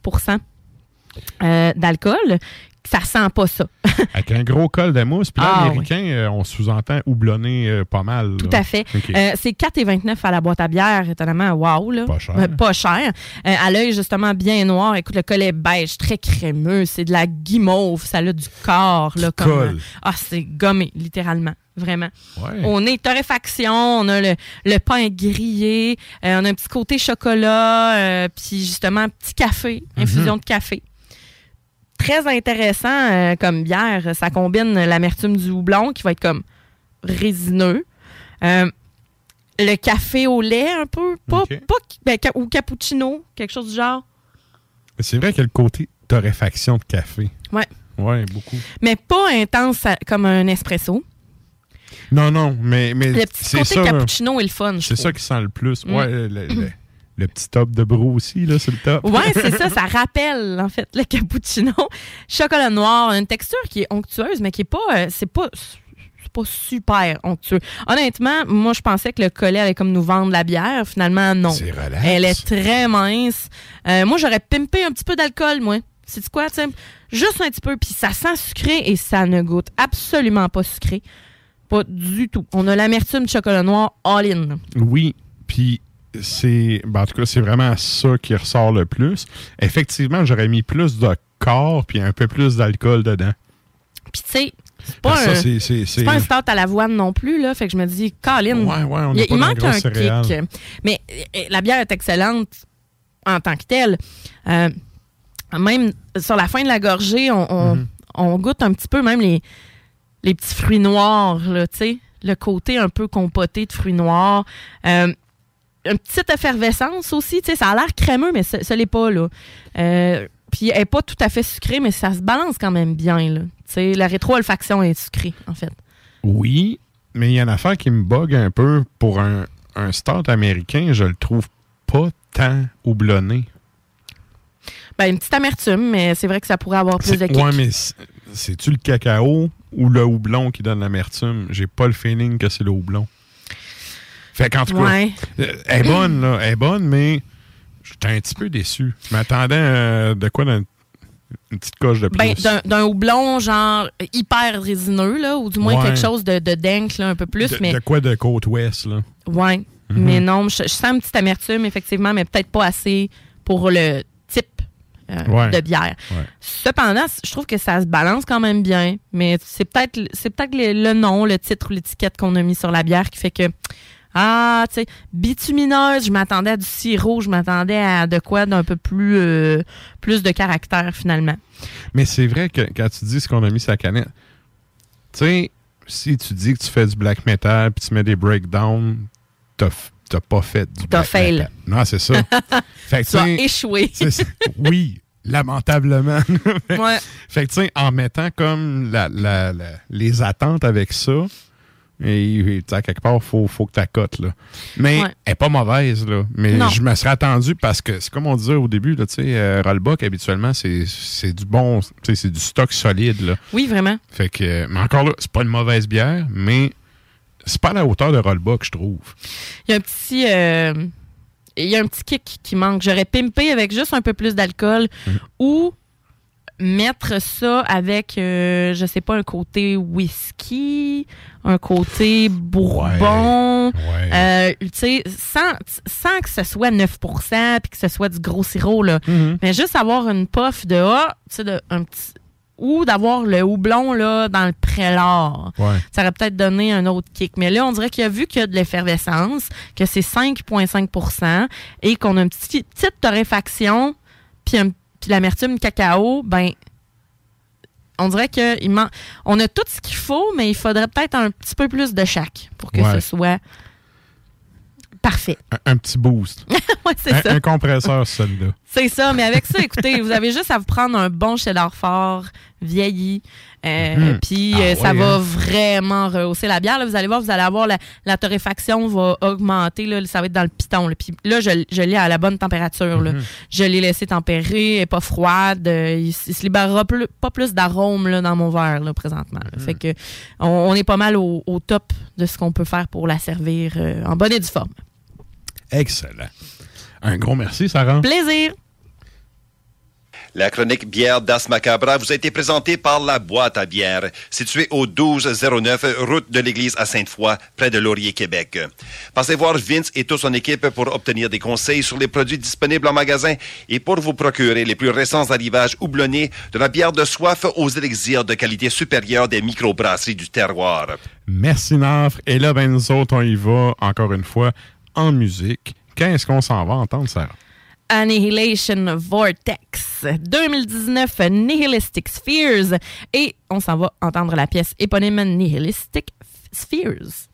euh, d'alcool. Ça sent pas ça. Avec un gros col de mousse. Puis là, Ah, américain, euh, on sous-entend houblonné euh, pas mal. Tout à fait. Euh, c'est 4,29 à la boîte à bière, étonnamment. Wow, là. Pas cher. Pas cher. À l'œil, justement, bien noir. Écoute, le collet beige, très crémeux. C'est de la guimauve. Ça a du corps, là. Comme, colle. ah, c'est gommé, littéralement. Vraiment. Ouais. On est torréfaction, on a le, le pain grillé, euh, on a un petit côté chocolat, euh, puis justement, petit café, Mhm. infusion de café. Très intéressant euh, comme bière. Ça combine l'amertume du houblon qui va être comme résineux. Euh, le café au lait un peu, pas, ben, ca- ou cappuccino, quelque chose du genre. C'est vrai qu'il y a le côté torréfaction de café. Ouais. Ouais, beaucoup. Mais pas intense comme un espresso. Non, non, mais, mais Le petit côté ça. cappuccino est le fun, C'est ça qui sent le plus. Mm. Ouais, le, le- le petit top de brou aussi, là, c'est le top. Ouais, c'est ça, ça rappelle en fait le cappuccino. Chocolat noir, une texture qui est onctueuse, mais qui est pas, euh, c'est pas, pas super onctueux. Honnêtement, moi, je pensais que le collet allait comme nous vendre la bière. Finalement, non. C'est relax. Elle est très mince. Euh, moi, j'aurais pimpé un petit peu d'alcool, moi. C'est quoi, tu sais? Juste un petit peu. Puis ça sent sucré et ça ne goûte absolument pas sucré. Pas du tout. On a l'amertume de chocolat noir all-in. Oui, puis c'est. ben, en tout cas, c'est vraiment ça qui ressort le plus. Effectivement, j'aurais mis plus de corps puis un peu plus d'alcool dedans. Puis tu sais, c'est pas, Ben, ça, un, c'est- c'est- c'est pas un start à l'avoine non plus, là. Fait que je me dis, Colin, Ouais, ouais, on il, manque un céréales. kick. Mais euh, la bière est excellente en tant que telle. Euh, même sur la fin de la gorgée, on, on- Mm-hmm. on goûte un petit peu même les, les petits fruits noirs, là, tu sais. Le côté un peu compoté de fruits noirs. Euh, une petite effervescence aussi, tu sais. Ça a l'air crémeux, mais ce, ce l'est pas, là. Euh, puis elle est pas tout à fait sucrée, mais ça se balance quand même bien, là. Tu sais, la rétro-olfaction est sucrée, en fait. Oui, mais il y a une affaire qui me bug un peu. Pour un, un start américain, je le trouve pas tant houblonné. Ben, une petite amertume, mais c'est vrai que ça pourrait avoir plus de kick. Ouais, mais c'est- c'est-tu le cacao ou le houblon qui donne l'amertume? J'ai pas le feeling que c'est le houblon. Fait qu'en tout cas, Ouais. euh, elle est bonne, là. Elle est bonne, mais j'étais un petit peu déçu. Je m'attendais euh, de quoi dans une, petite coche de plus? Ben, d'un- houblon, genre, hyper résineux, là, ou du moins Ouais. quelque chose de, de là, un peu plus, de, mais... de quoi de côte ouest, là? Ouais. Mhm. Mais non, je, je sens une petite amertume, effectivement, mais peut-être pas assez pour le type euh, Ouais. de bière. Ouais. Cependant, je trouve que ça se balance quand même bien, mais c'est peut-être c'est peut-être le, le nom, le titre ou l'étiquette qu'on a mis sur la bière qui fait que ah, tu sais, bitumineuse, je m'attendais à du sirop, je m'attendais à de quoi d'un peu plus euh, plus de caractère finalement. Mais c'est vrai que quand tu dis ce qu'on a mis sur la canette, tu sais, si tu dis que tu fais du black metal puis tu mets des breakdowns, t'as pas fait du T'as fail. metal. Non, c'est ça. fait que, Tu as échoué. oui, lamentablement. Ouais. Fait que, tu sais, en mettant comme la, la- la- les attentes avec ça, et, et, à quelque part, faut, faut que tu accotes, là. Mais Ouais. elle est pas mauvaise, là. Mais Non. je me serais attendu parce que, c'est comme on disait au début, là, tu sais, euh, Rollbuck, habituellement, c'est du bon, tu sais, c'est du stock solide, là. Oui, vraiment. Fait que, mais encore là, c'est pas une mauvaise bière, mais c'est pas à la hauteur de Rollbuck, je trouve. Il y a un petit. euh, il y a un petit kick qui manque. J'aurais pimpé avec juste un peu plus d'alcool ou mettre ça avec, euh, je sais pas, un côté whisky, un côté bourbon. Euh, tu sais, sans, sans que ce soit 9% puis que ce soit du gros sirop, là. Mais juste avoir une puff de ah, tu sais, de, un petit. Ou d'avoir le houblon là, dans le prélat. Ouais. Ça aurait peut-être donné un autre kick. Mais là, on dirait qu'il a vu qu'il y a de l'effervescence, que c'est 5,5% et qu'on a une petite, petite torréfaction, puis, un- puis l'amertume cacao, ben, on dirait que il man- on a tout ce qu'il faut, mais il faudrait peut-être un petit peu plus de chaque pour que Ouais. ce soit parfait. Un, un petit boost. ouais, c'est un, ça. un compresseur, celui-là. C'est ça, mais avec ça, écoutez, vous avez juste à vous prendre un bon cheddar fort, vieilli, euh, Mhm. puis Ah euh, ça va hein? vraiment rehausser la bière. là. vous allez voir, vous allez avoir la, la torréfaction va augmenter, là, ça va être dans le piton. là. Puis là, je, je l'ai à la bonne température. là. Mhm. Je l'ai laissé tempérer, elle est pas froide, euh, il, il se libérera plus- pas plus d'arôme dans mon verre là, présentement. là. Fait que on, on est pas mal au, au top de ce qu'on peut faire pour la servir en bonne et due forme. Excellent. Un gros merci, Sarah. Plaisir! La chronique bière d'As Macabra vous a été présentée par La Boîte à bière, située au 1209 route de l'église à Sainte-Foy, près de Laurier, Québec. Passez voir Vince et toute son équipe pour obtenir des conseils sur les produits disponibles en magasin et pour vous procurer les plus récents arrivages houblonnés de la bière de soif aux élixirs de qualité supérieure des microbrasseries du terroir. Merci, Nafre. Et là, ben, nous autres, on y va, encore une fois, en musique. Qu'est-ce qu'on s'en va entendre, Sarah? Annihilation Vortex 2019 Nihilistic Spheres et on s'en va entendre la pièce éponyme Nihilistic Spheres.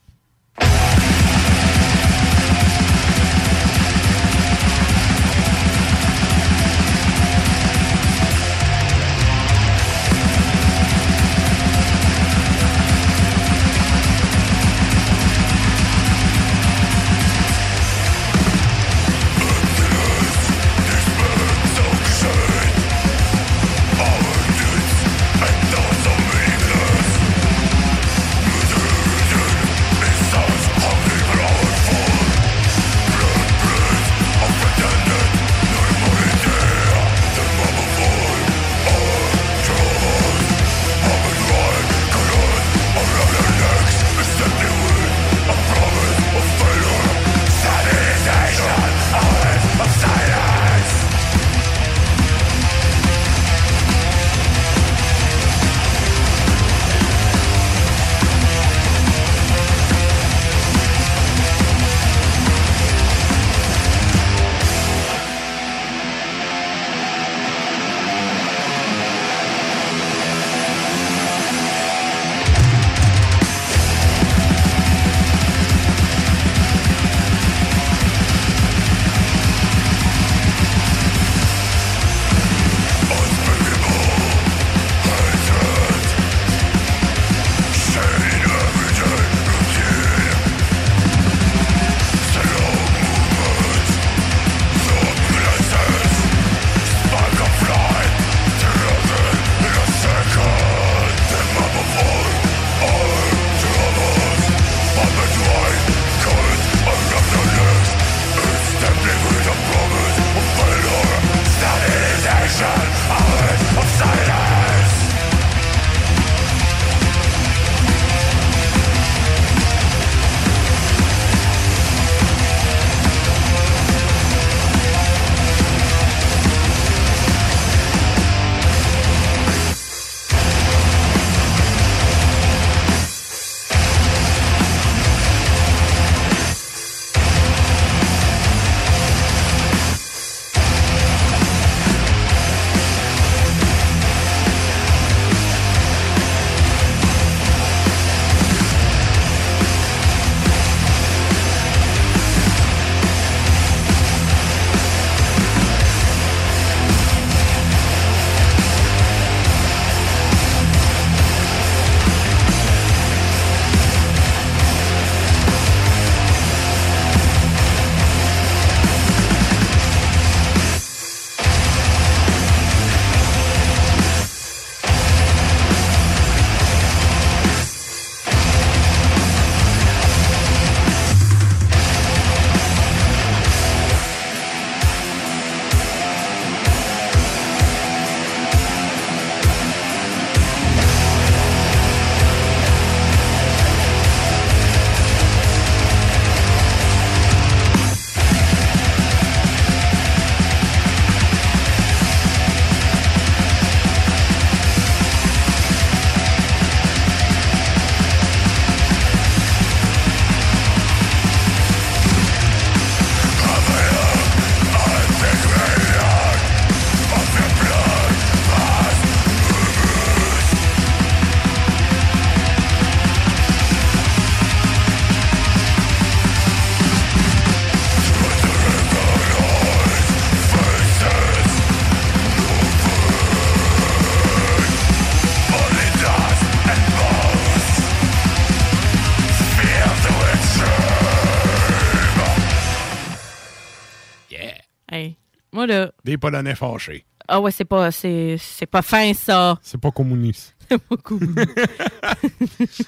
Moi, là. Des Polonais fâchés. Ah ouais, c'est pas, c'est, c'est pas fin, ça. C'est pas communiste. C'est pas communiste.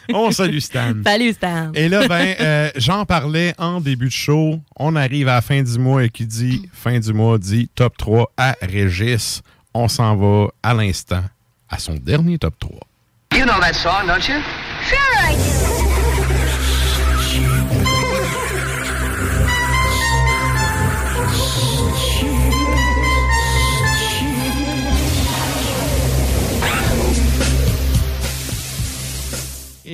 On salue Stan. Salut, Stan. Et là, ben, euh, j'en parlais en début de show. On arrive à la fin du mois et qui dit fin du mois dit top 3 à Régis. On s'en va à l'instant à son dernier top 3. You know that song, don't you? Sure I do.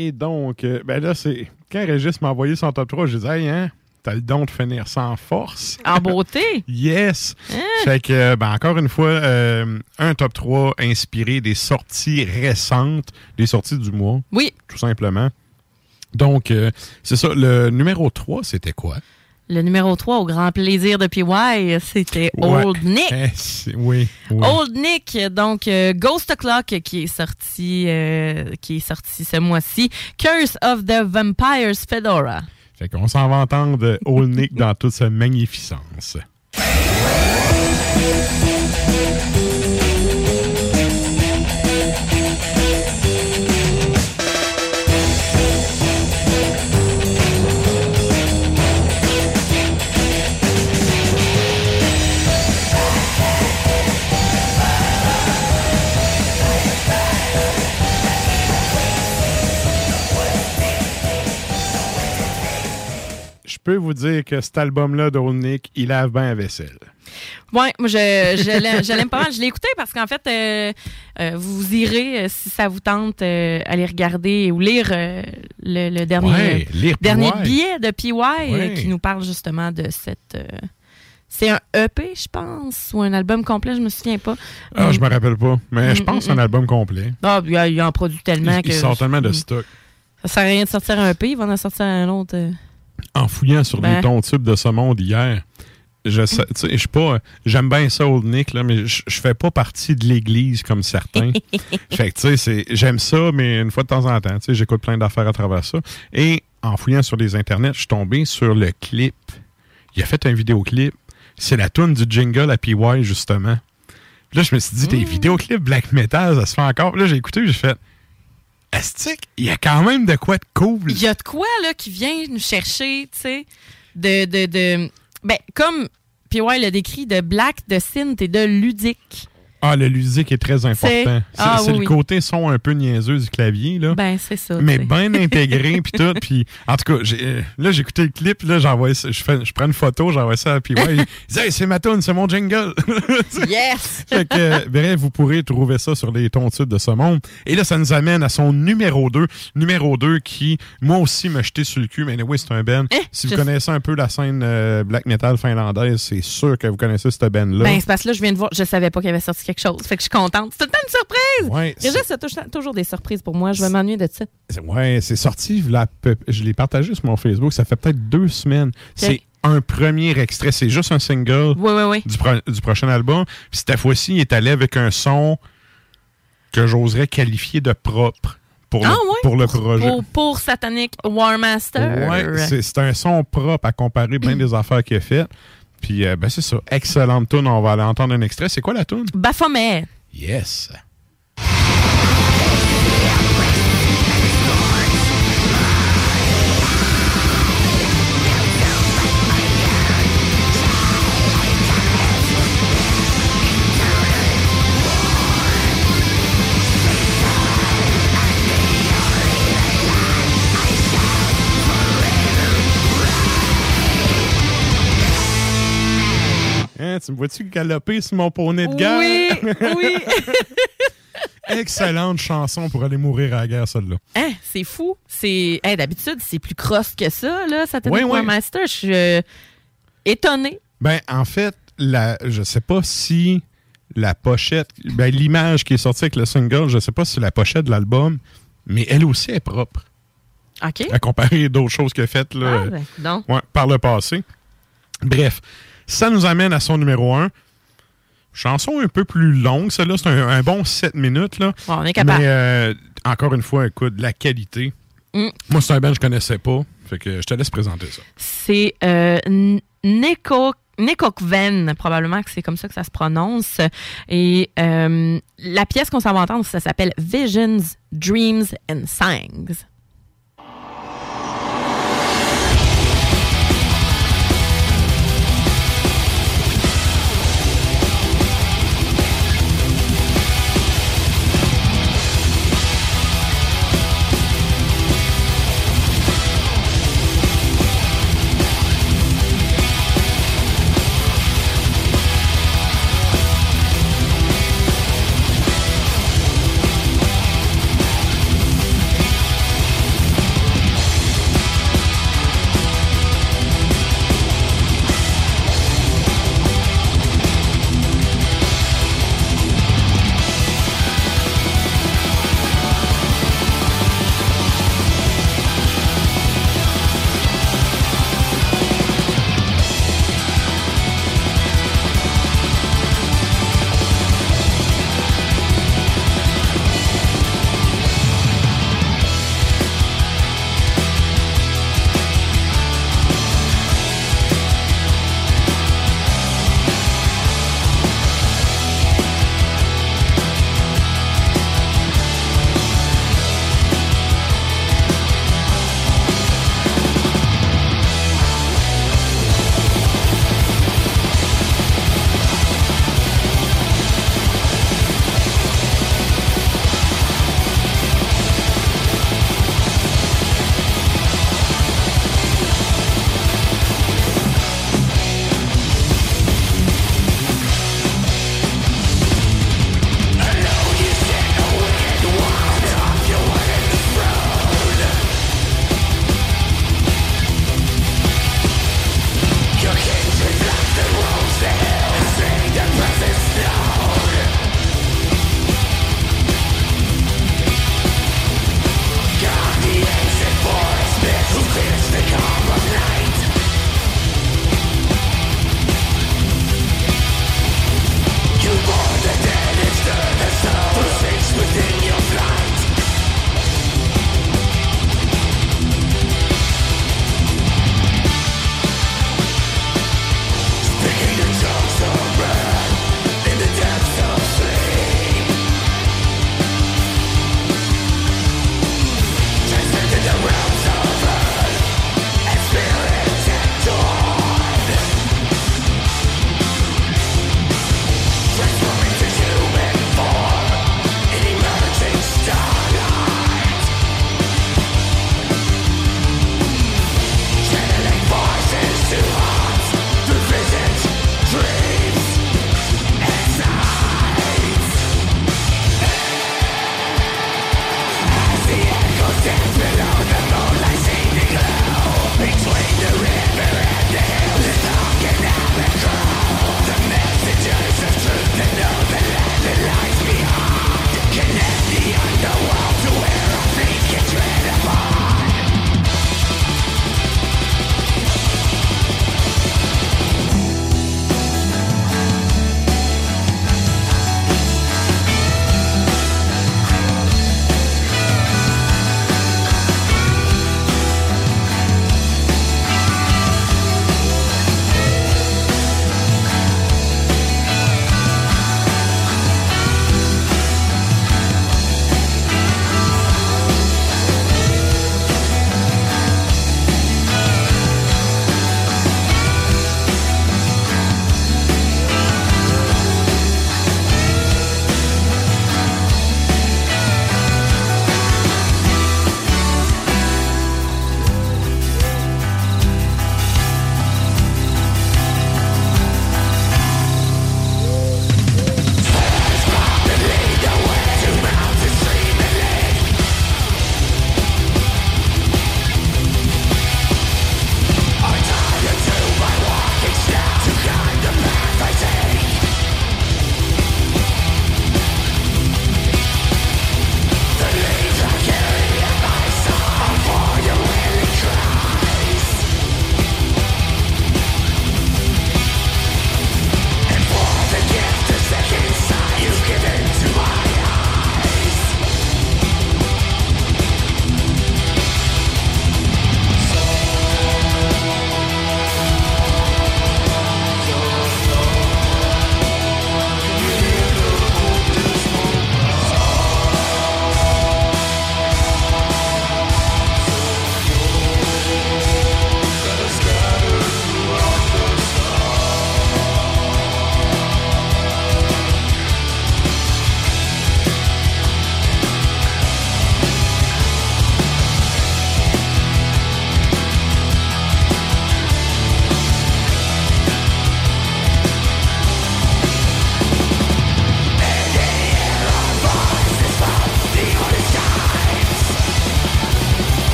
Et donc, euh, ben là, c'est. Quand Régis m'a envoyé son top 3, j'ai dit, hey, hein, t'as le don de finir sans force. En beauté? yes! Fait que, ben, encore une fois, euh, un top 3 inspiré des sorties récentes, des sorties du mois. Oui. Tout simplement. Donc, euh, c'est ça. Le numéro 3, c'était quoi? Le numéro 3, au grand plaisir de PY, c'était Ouais. Old Nick. Eh, oui. Old Nick, donc euh, Ghost O'Clock qui est sorti euh, qui est sorti ce mois-ci. Curse of the Vampire's Fedora. Fait qu'on s'en va entendre Old Nick dans toute sa magnificence. Peux vous dire que cet album-là d'Old Nick, il lave bien la vaisselle. Ouais, moi je, je l'aime- pas mal. Je l'ai écouté parce qu'en fait, euh, euh, vous irez, euh, si ça vous tente, aller regarder ou lire le, le dernier, Ouais, lire dernier billet de PY Ouais. qui nous parle justement de cette. c'est un EP, je pense, ou un album complet, je me souviens pas. Ah, Mm. je me rappelle pas. Mais je Mm, pense mm, un album complet. Ah, il, en produit tellement Il, que. il sort tellement de Mm. stock. Ça sert à rien de sortir un EP, il va en sortir un autre. En fouillant sur Ben. les tons tubes de ce monde hier, je suis pas. J'aime bien ça, Old Nick, là, mais je, fais pas partie de l'église comme certains. fait que, tu sais, c'est- j'aime ça, mais une fois de temps en temps, tu sais, j'écoute plein d'affaires à travers ça. Et en fouillant sur les internets, je suis tombé sur le clip. Il a fait un vidéoclip. C'est la tune du jingle à PY, justement. Puis là, je me suis dit, tes vidéoclips black metal, ça se fait encore? Puis là, j'ai écouté, j'ai fait. Astic, il y a quand même de quoi de cool. Il y a de quoi là qui vient nous chercher, tu sais, de, de, de. Ben, comme PY l'a décrit, de black, de synth et de ludique. Ah, le ludique est très important. C'est- Ah, oui, le oui. côté son un peu niaiseux du clavier, là. Ben, c'est ça. mais bien intégré, puis tout. Puis, en tout cas, euh, là, j'ai écouté le clip, là, j'envoie ça, je, je prends une photo, j'envoie ça à PY. il hey, c'est ma tune, c'est mon jingle. Yes! fait que, euh, bref, vous pourrez trouver ça sur les tons de ce monde. Et là, ça nous amène à son numéro 2. Numéro 2 qui, moi aussi, m'a jeté sur le cul. Mais oui, c'est un Ben. si vous connaissez un peu la scène euh, black metal finlandaise, c'est sûr que vous connaissez cette Ben-là. Ben, c'est parce que là, je viens de voir, je savais pas qu'il avait sorti quelque chose. Fait que je suis contente. C'est tout le temps une surprise! Ouais, Régis, c'est toujours- toujours des surprises pour moi. Je vais m'ennuyer de ça. C'est- Ouais, c'est sorti. je l'ai partagé sur mon Facebook. Ça fait peut-être deux semaines. C'est un premier extrait. C'est juste un single Oui, oui, oui. Du, pro- du prochain album. Puis cette fois-ci, il est allé avec un son que j'oserais qualifier de propre pour ah, le, ouais? pour le projet. Pour, pour Satanic War Master. Ouais, c'est- c'est un son propre à comparer bien des affaires qu'il a faites. Puis, euh, ben, c'est ça. Excellente tune. On va aller entendre un extrait. C'est quoi la tune? Baphomet. Yes. Tu me vois-tu galoper sur mon poney de guerre? Oui, oui. Excellente chanson pour aller mourir à la guerre, celle-là. Hein, c'est fou. C'est hey, d'habitude, c'est plus cross que ça, là, Satanic Oui, War oui. Master. Je suis euh, étonnée. Ben, en fait, la, je sais pas si la pochette, ben, l'image qui est sortie avec le single, je sais pas si la pochette de l'album, mais elle aussi est propre. OK. À comparer d'autres choses qu'elle a faites là, Ah, ben, non. ouais, par le passé. Bref, ça nous amène à son numéro 1. Chanson un peu plus longue, celle-là, c'est un, un bon 7 minutes. Là. Bon, on est capable. Mais euh, encore une fois, écoute, la qualité. Mm. Moi, c'est un band que je connaissais pas. Fait que je te laisse présenter ça. C'est euh, Neko Nekokven, probablement que c'est comme ça que ça se prononce. Et euh, la pièce qu'on s'en va entendre, ça s'appelle Visions, Dreams and Songs.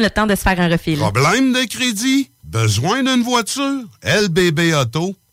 le temps de se faire un refil. Problème de crédit? Besoin d'une voiture? lbbauto.com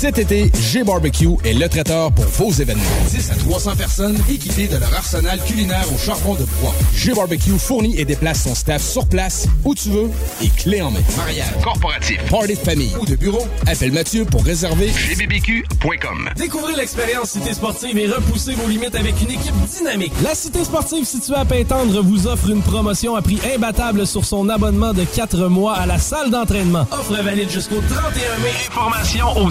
Cet été, G-Barbecue est le traiteur pour vos événements. 10 à 300 personnes équipées de leur arsenal culinaire au charbon de bois. G-Barbecue fournit et déplace son staff sur place, où tu veux, et clé en main. Mariage, corporatif, party de famille ou de bureau, appelle Mathieu pour réserver gbbq.com. Découvrez l'expérience Cité Sportive et repoussez vos limites avec une équipe dynamique. La Cité Sportive située à Pintendre vous offre une promotion à prix imbattable sur son abonnement de 4 mois à la salle d'entraînement. Offre valide jusqu'au 31 mai. Informations au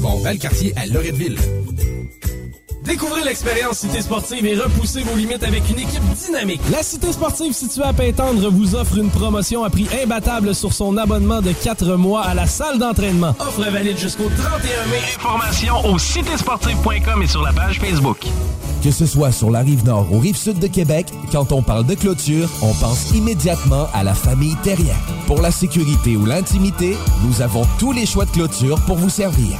Valcartier à Loretteville. Découvrez l'expérience Cité Sportive et repoussez vos limites avec une équipe dynamique. La Cité Sportive située à Pintendre vous offre une promotion à prix imbattable sur son abonnement de 4 mois à la salle d'entraînement. Offre valide jusqu'au 31 mai. Informations au citésportive.com et sur la page Facebook. Que ce soit sur la rive nord ou rive sud de Québec, quand on parle de clôture, on pense immédiatement à la famille Terrien. Pour la sécurité ou l'intimité, nous avons tous les choix de clôture pour vous servir.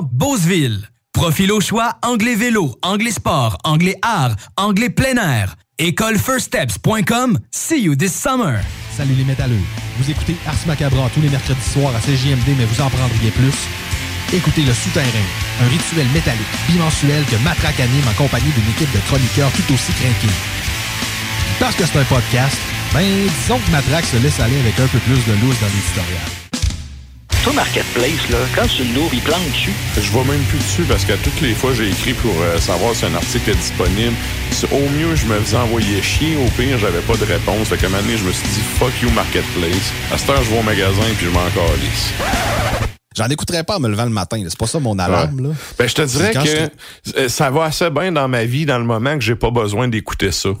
Beauceville. Profil au choix, anglais vélo, anglais sport, anglais art, anglais plein air. Écolefirststeps.com. See you this summer. Salut les métalleux. Vous écoutez Ars Macabra tous les mercredis soirs à CJMD, mais vous en prendriez plus. Écoutez Le Souterrain, un rituel métallique bimensuel que Matraque anime en compagnie d'une équipe de chroniqueurs tout aussi craqués. Parce que c'est un podcast, ben disons que Matraque se laisse aller avec un peu plus de loose dans l'éditorial. Toi, Marketplace, là, quand tu l'ouvres, il plante dessus. Je vois même plus dessus parce que toutes les fois, j'ai écrit pour euh, savoir si un article est disponible. Au mieux, je me faisais envoyer chier. Au pire, j'avais pas de réponse. Fait qu'à un moment donné, je me suis dit, fuck you, Marketplace. À cette heure, je vais au magasin puis je m'en calisse. J'en écouterais pas en me levant le matin. C'est pas ça mon alarme. Ouais. Là. Ben, je te dirais que euh, ça va assez bien dans ma vie dans le moment que j'ai pas besoin d'écouter ça.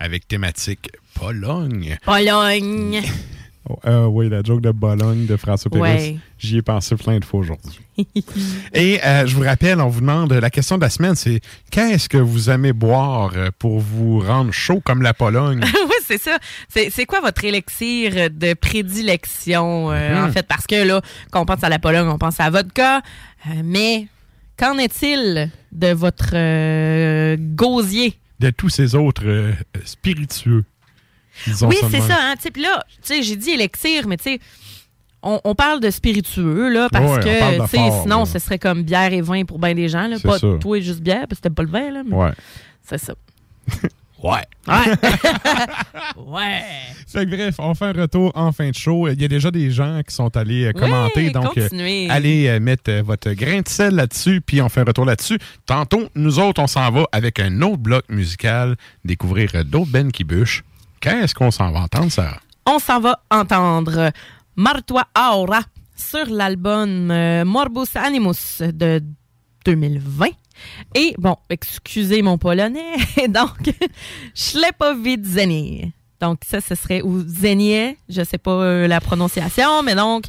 avec thématique Pologne. Pologne. Oh, euh, oui, la joke de Bologne de François. Ouais. J'y ai pensé plein de fois aujourd'hui. Et euh, je vous rappelle, on vous demande, la question de la semaine, c'est qu'est-ce que vous aimez boire euh, pour vous rendre chaud comme la Pologne? oui, c'est ça. C'est quoi votre élixir de prédilection, euh, Mhm. en fait? Parce que là, quand on pense à la Pologne, on pense à vodka. euh, mais qu'en est-il de votre euh, gosier? De tous ces autres euh, spiritueux. Disons oui, c'est ça. Hein? Là, j'ai dit élixir, mais tu sais, on, on parle de spiritueux, là, parce Ouais, que, fort, sinon, ce serait comme bière et vin pour bien des gens, là. Pas ça. toi et juste bière, parce que t'aimes pas le vin, là. mais Ouais. C'est ça. Ouais. Ouais. ouais. Fait que bref, on fait un retour en fin de show. Il y a déjà des gens qui sont allés euh, commenter. Ouais, donc, euh, continuez. allez euh, mettre euh, votre grain de sel là-dessus, puis on fait un retour là-dessus. Tantôt, nous autres, on s'en va avec un autre bloc musical, découvrir d'autres Ben qui bûchent. Qu'est-ce qu'on s'en va entendre, Sarah? on s'en va entendre Martua Aura sur l'album euh, Morbus Animus de 2020. Et bon, excusez mon polonais, donc Schlepovidzenie. Donc ça, ce serait ou Zenie, je sais pas euh, la prononciation, mais donc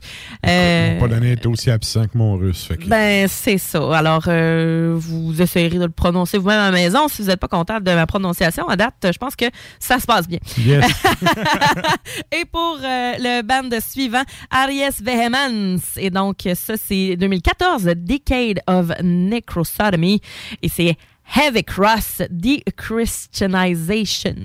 euh, Mon polonais est aussi absent que mon russe. Fait que- ben, c'est ça. Alors, euh, vous essayerez de le prononcer vous-même à la maison. Si vous n'êtes pas content de ma prononciation, à date, je pense que ça se passe bien. Yes. Et pour euh, le band suivant, Aries Vehemence. Et donc, ça, c'est 2014, Decade of Necrosodomy. Et c'est Heavy Cross, Christianization.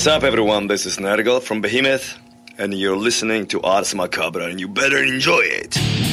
What's up, everyone? This is Nergal from Behemoth, and you're listening to Ars Macabra, and you better enjoy it.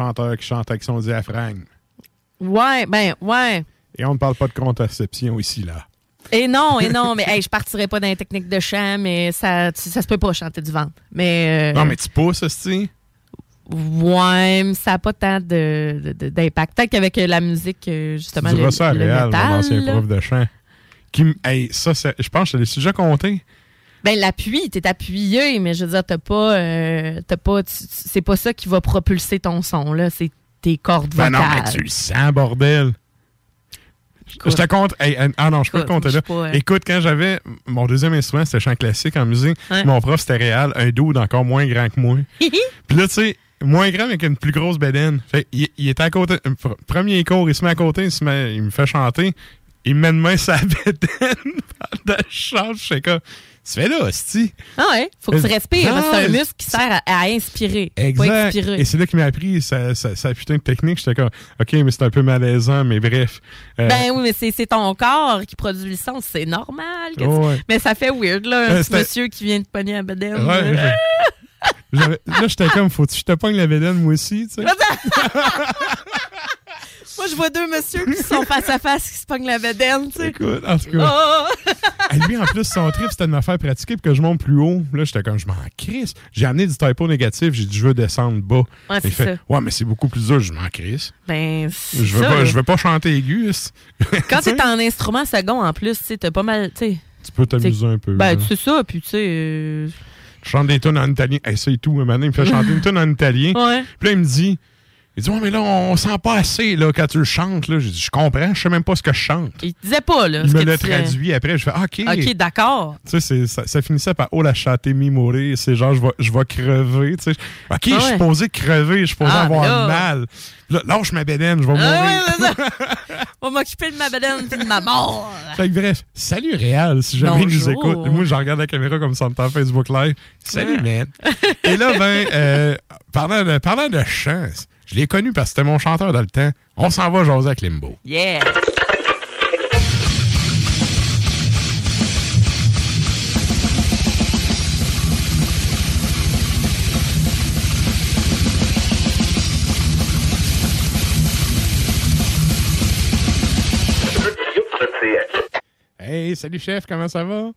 Chanteur qui chante avec son diaphragme. Ouais, ben, ouais. Et on ne parle pas de contraception ici, là. Et non, et non, mais hey, je partirais pas dans les techniques de chant, mais ça, tu- ça se peut pas chanter du ventre. Mais, euh, Non, mais tu pousses, aussi? Ouais, mais ça n'a pas tant d'impact. Peut-être qu'avec euh, la musique, euh, justement, Tu le, ça à le Réal, mon ancien prof de chant. Qui, hey, ça, c'est- je pense que je te l'ai déjà compté. Ben, l'appui, t'es appuyé, mais je veux dire, t'as pas. euh, t'as pas c'est pas ça qui va propulser ton son, là. C'est tes cordes Ben vocales. non, mais tu le sens, bordel. Je te compte. hey, ah non, je peux te Écoute, compter là. pas, euh. Écoute, quand j'avais mon deuxième instrument, c'était chant classique en musique. Ouais. Mon prof, c'était réel, un dude encore moins grand que moi. Puis là, tu sais, moins grand, mais avec une plus grosse bédaine. Fait, il, il était à côté. euh, pr- Premier cours, il se met à côté, il, se met- il me fait chanter. Il me met de main sa bédaine pendant que je chante. Je sais quoi. Tu fais là, hostie. Ah ouais, faut que tu respires, c'est un muscle qui sert à, à inspirer. Pas Exact. expirer. Et c'est là qu'il m'a appris sa, sa, sa putain de technique. J'étais comme, OK, mais c'est un peu malaisant, mais bref. Euh, Ben oui, mais c'est ton corps qui produit le son, c'est normal. que tu- Ouais. Mais ça fait weird, là, un Euh, monsieur qui vient de pogner à bedaine. Ouais, là. j'étais comme, faut-tu que je te pogne la bédaine, moi aussi, tu sais? Je vois deux messieurs qui sont face à face qui se pognent la bedaine, tu sais. Écoute, en tout cas. Oh! Et lui, en plus, son trip, c'était de me faire pratiquer pour que je monte plus haut. Là, j'étais comme, je m'en crisse. J'ai amené du typo négatif. J'ai dit, je veux descendre bas. Ouais, Il c'est fait, ça. ouais, mais c'est beaucoup plus dur. Je m'en crisse. Ben, c'est Je veux, ça, pas, je veux pas chanter aigu. Quand t'es en instrument second, en plus, tu t'as pas mal, tu sais. Tu peux t'amuser un peu. Ben, c'est ça, puis tu sais... euh, Je chante des tunes en italien. Hey, ça et tout, un moment il me fait chanter une tune en italien. Ouais. Puis là, il me dit, il dit, ouais, mais là, on sent pas assez là, quand tu le chantes. Là. J'ai dit, je comprends, je sais même pas ce que je chante. Il te disait pas, là. Il ce me que tu- traduit après. Je fais, ah, OK. OK, d'accord. Tu sais, ça, ça finissait par Oh la châté mi mourir. C'est genre, je vais, je vais crever. Tu sais. OK, je Ah suis supposé crever, je suis supposé Ah, avoir mais là- mal. Là, lâche ma bédaine, je vais Ah mourir. ouais. On va m'occuper de ma bedaine puis de ma mort. Fait que bref, salut Réal, si jamais il nous Bonjour. écoute. Moi, je regarde la caméra comme ça en temps Facebook Live. Salut, man. Et là, ben, euh, parlant, de, parlant de chant, je l'ai connu parce que c'était mon chanteur dans le temps. On s'en va jaser avec Limbo. Yeah. Hey, salut chef, comment ça va?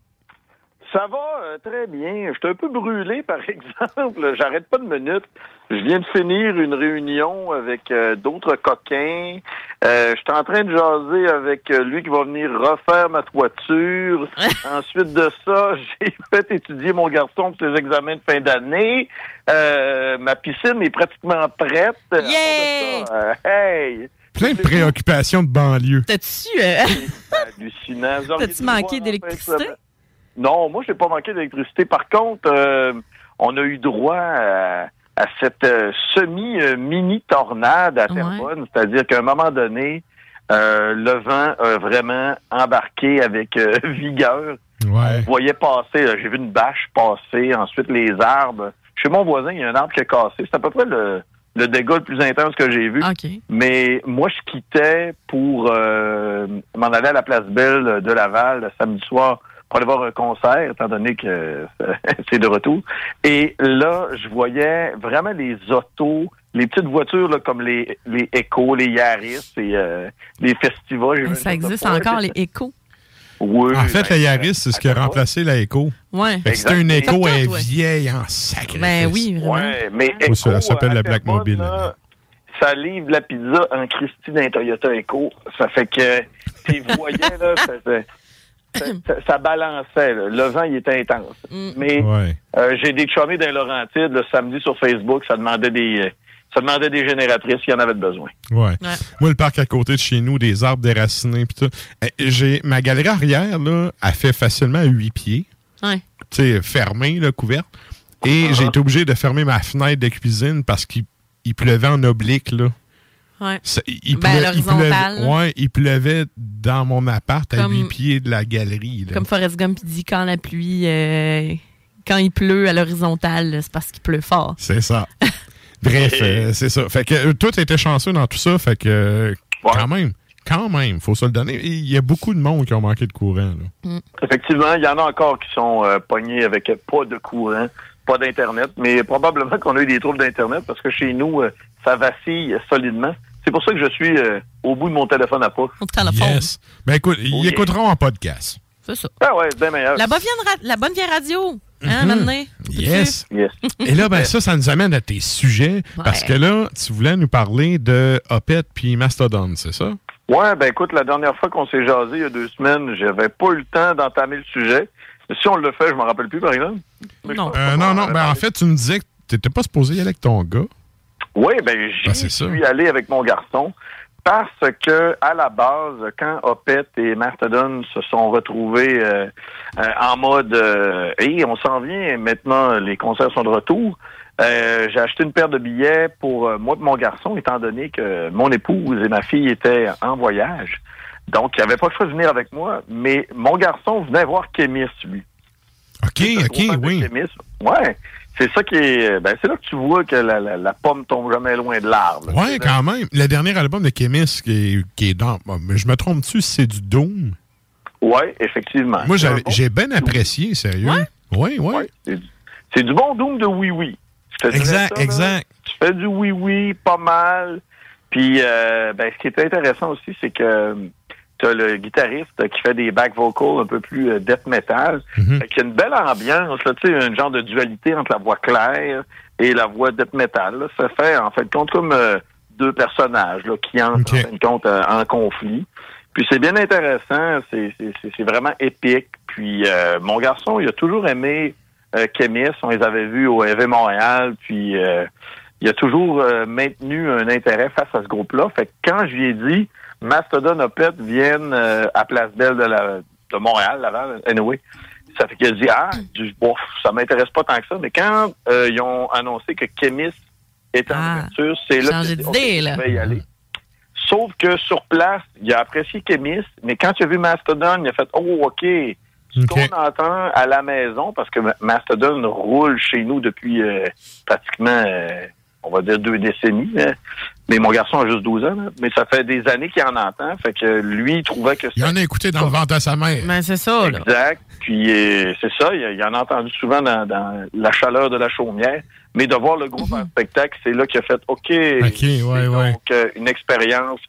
Ça va euh, très bien. Je suis un peu brûlé, par exemple. J'arrête pas de minutes. Je viens de finir une réunion avec euh, d'autres coquins. Euh, je suis en train de jaser avec euh, lui qui va venir refaire ma toiture. Ensuite de ça, j'ai fait étudier mon garçon pour ses examens de fin d'année. Euh, ma piscine est pratiquement prête. Ça, euh, hey! Plein de préoccupations de banlieue. T'as-tu euh, Hallucinant. T'as-tu manqué d'électricité? Non, moi, j'ai pas manqué d'électricité. Par contre, euh, on a eu droit à, à cette euh, semi-mini-tornade à Terrebonne. C'est-à-dire qu'à un moment donné, euh, le vent a vraiment embarqué avec euh, vigueur. Ouais. On voyait passer, là, j'ai vu une bâche passer, ensuite les arbres. Chez mon voisin, il y a un arbre qui a cassé. C'est à peu près le, le dégât le plus intense que j'ai vu. OK. Mais moi, je quittais pour euh, m'en aller à la place Belle de Laval le samedi soir pour aller voir un concert, étant donné que euh, c'est de retour. Et là, je voyais vraiment les autos, les petites voitures là, comme les, les Echo, les Yaris et euh, les Festivals. J'ai vu une Ça existe encore, les échos. Oui. En fait, la Yaris, c'est ce qui a remplacé la Echo. Ouais. C'était une. Echo elle est vieille en sacré. Ben oui, vraiment. Ouais, mais Echo, ça s'appelle la Black Terrebonne, Mobile. là, ça livre la pizza en Christie d'un Toyota Echo. Ça fait que tu voyais, là, ça, ça, ça- ça balançait. là. Le vent, il était intense. Mais Ouais. euh, j'ai des chumés dans Laurentides le samedi sur Facebook. Ça demandait des, euh, ça demandait des génératrices qui en avaient besoin. Ouais. Moi, le parc à côté de chez nous, des arbres déracinés pis tout. Eh, J'ai ma galerie arrière là, a fait facilement 8 pieds, Ouais. tu sais, fermée, là, couverte. Et Uh-huh. j'ai été obligé de fermer ma fenêtre de cuisine parce qu'il il pleuvait en oblique là. Ouais. Ça- il, Ben, il pleuvait, ouais, il pleuvait dans mon appart à Comme- 8 pieds de la galerie. là. Comme Forrest Gump dit quand la pluie, euh, quand il pleut à l'horizontale, c'est parce qu'il pleut fort. C'est ça. Bref, euh, c'est ça. Fait que euh, tout était chanceux dans tout ça. Fait que euh, quand même, quand même, faut se le donner. Il y a beaucoup de monde qui ont manqué de courant. là. Effectivement, il y en a encore qui sont euh, pognés avec pas de courant, pas d'Internet, mais probablement qu'on a eu des troubles d'Internet parce que chez nous, euh, ça vacille solidement. C'est pour ça que je suis euh, au bout de mon téléphone à pas. Yes. Ben écoute, ils Oh, écouteront en podcast. C'est ça. Ah ouais, c'est bien meilleur. La bonne vieille, la bonne vieille radio. Hein, maintenant? Yes. Yes. Et là, ben ça, ça nous amène à tes sujets. Parce que là, tu voulais nous parler de Opet puis Mastodon, c'est ça? Ouais, ben écoute, la dernière fois qu'on s'est jasé, il y a deux semaines, j'avais pas eu le temps d'entamer le sujet. Si on le fait, je m'en rappelle plus, par exemple. Non. Euh, non, non. Ben, en fait, tu me disais que t'étais pas supposé y aller avec ton gars. Oui, ben j'y Ben, c'est ça. suis allé avec mon garçon parce que à la base, quand Opet et Mastodon se sont retrouvés euh, euh, en mode euh, Hey, on s'en vient, maintenant les concerts sont de retour. euh, j'ai acheté une paire de billets pour euh, moi et mon garçon, étant donné que mon épouse et ma fille étaient en voyage. Donc, il n'avait pas le choix de venir avec moi, mais mon garçon venait voir Kémis, lui. OK, OK, oui. Kémis. Ouais. C'est ça qui est. Ben, c'est là que tu vois que la, la, la pomme tombe jamais loin de l'arbre. Ouais, quand même. Le dernier album de Kémis qui est, qui est dans. je me trompe-tu si c'est du Doom? Ouais, effectivement. Moi, bon- j'ai bien apprécié, sérieux. Oui, oui. C'est du- C'est du bon Doom de oui-oui. Exact, là. exact. Tu fais du oui-oui, pas mal. Puis, euh, ben, ce qui est intéressant aussi, c'est que le guitariste qui fait des back vocals un peu plus euh, death metal. Fait y a une belle ambiance, tu sais, un genre de dualité entre la voix claire et la voix death metal. là. Ça fait, en fait, compte comme euh, deux personnages là, qui entrent, en fin de compte, euh, en conflit. Puis c'est bien intéressant, c'est vraiment épique. Puis euh, mon garçon, il a toujours aimé Kémis, on les avait vus au EV Montréal, puis il a toujours maintenu un intérêt face à ce groupe-là. Fait que quand je lui ai dit Mastodon Opet viennent euh, à Place Belle de, la, de Montréal, Laval, anyway, ça fait qu'il a dit Ah, du, bon, ça m'intéresse pas tant que ça, mais quand euh, ils ont annoncé que Kémis était en ouverture, c'est là que changer j'ai dit, d'idée, OK, là. je vais y aller. Sauf que sur place, il a apprécié Kémis, mais quand il a vu Mastodon, il a fait Oh, OK. Ce qu'on entend à la maison, parce que Ma- Mastodon roule chez nous depuis euh, pratiquement, euh, on va dire, deux décennies. hein. Mais mon garçon a juste 12 ans. là. Mais ça fait des années qu'il en entend. Fait que lui, il trouvait que Il en a écouté dans le ventre à sa mère. Ben, c'est ça, là. Exact. Puis euh, c'est ça, il, il en a entendu souvent dans, dans la chaleur de la chaumière. Mais de voir le groupe en spectacle, c'est là qu'il a fait OK. OK, ouais, ouais. Donc, euh, une expérience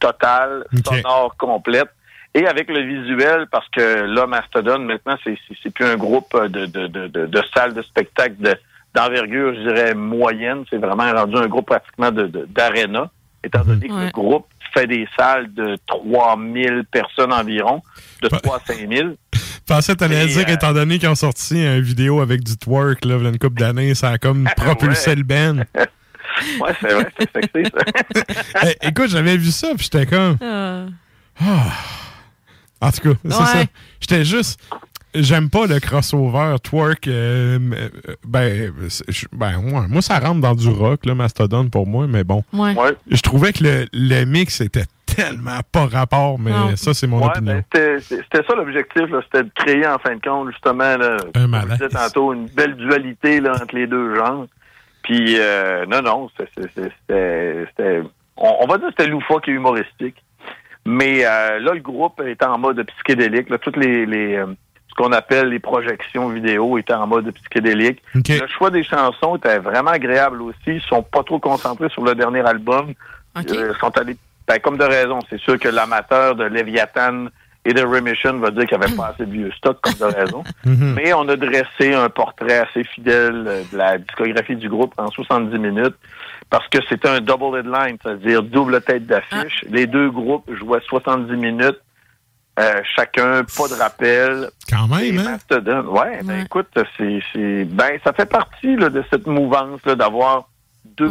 totale, sonore, complète. Et avec le visuel, parce que là, Mastodon, maintenant, c'est c'est- c'est plus un groupe de, de, de, de, de salles de spectacle de- d'envergure, je dirais, moyenne. C'est vraiment rendu un groupe pratiquement de- de- d'aréna, étant donné que le groupe fait des salles de 3000 personnes environ, de 3 à 5000. Je pensais que t'allais dire, euh, étant donné qu'ils ont sorti une vidéo avec du twerk, là, il y a une couple d'années, ça a comme propulsé Ouais. le band. Ouais, c'est vrai, c'est sexy, ça. Eh, écoute, j'avais vu ça, puis j'étais comme. Ah. Ah. En tout cas, c'est Ouais. ça. J'étais juste. J'aime pas le crossover twerk. euh, euh, ben, ben ouais, moi, ça rentre dans du rock, là, Mastodon, pour moi, mais bon. Ouais. Je trouvais que le, le mix était tellement pas rapport, mais Non. ça, c'est mon Ouais, opinion. ben, c'était c'était ça l'objectif, là, c'était de créer en fin de compte justement, là, comme je tantôt, une belle dualité là, entre les deux genres. Puis euh, non, non, c'était, c'était- on, on va dire que c'était loufoque et humoristique. Mais euh, là, le groupe était en mode psychédélique. Là, toutes les, les euh, ce qu'on appelle les projections vidéo étaient en mode psychédélique. Le choix des chansons était vraiment agréable aussi. Ils sont pas trop concentrés sur le dernier album. Euh, Ils sont allés, ben, comme de raison. C'est sûr que l'amateur de Léviathan et de Remission va dire qu'il n'y avait pas assez de vieux stock, comme de raison. Mhm. Mais on a dressé un portrait assez fidèle euh, de la discographie du groupe en 70 minutes parce que c'était un double headline, c'est-à-dire double tête d'affiche. Les deux groupes jouaient 70 minutes. Euh, chacun, pas de rappel. Quand même, hein? Mastodon, ouais, ben écoute, c'est, c'est, ben ça fait partie là, de cette mouvance là, d'avoir deux,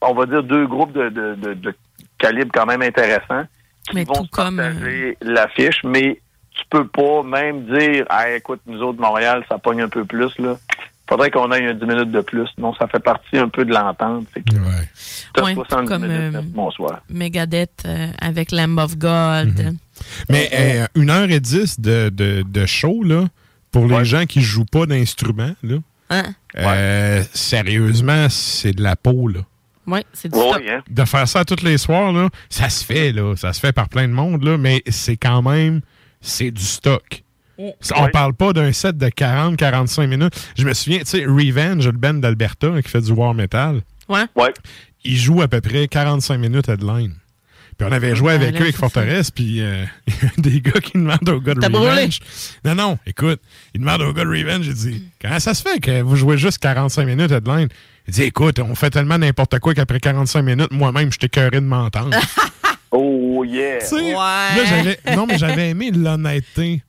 on va dire deux groupes de, de, de, de calibre quand même intéressant qui Mais vont tout se comme, euh, partager l'affiche, mais tu peux pas même dire, ah, écoute, nous autres Montréal, ça pogne un peu plus là. Faudrait qu'on ait un 10 minutes de plus. Non, ça fait partie un peu de l'entente. C'est que Ouais, 70 comme, minutes, euh, bonsoir. Megadeth euh, avec Lamb of God. Mais euh, une heure et dix de, de, de show, là, pour les gens qui jouent pas d'instruments, là, Hein? euh, sérieusement, c'est de la peau, là. Ouais, c'est du stock. hein. De faire ça tous les soirs, là, ça se fait, là. Ça se fait par plein de monde, là, mais c'est quand même, c'est du stock. On parle pas d'un set de 40-45 minutes. Je me souviens, tu sais, Revenge, le band d'Alberta qui fait du war metal, Ouais. Ouais. il joue à peu près 45 minutes headline. Puis on avait joué Ouais, avec eux avec. Forteresse, puis euh, il y a des gars qui demandent au gars de Revenge. brûlé? Non, non, écoute, il demande au gars de Revenge, il dit Comment ça se fait que vous jouez juste 45 minutes headline Il dit Écoute, on fait tellement n'importe quoi qu'après 45 minutes, moi-même, je t'écœuré de m'entendre. Oh yeah! Tu sais, là, j'avais- non, mais j'avais aimé l'honnêteté.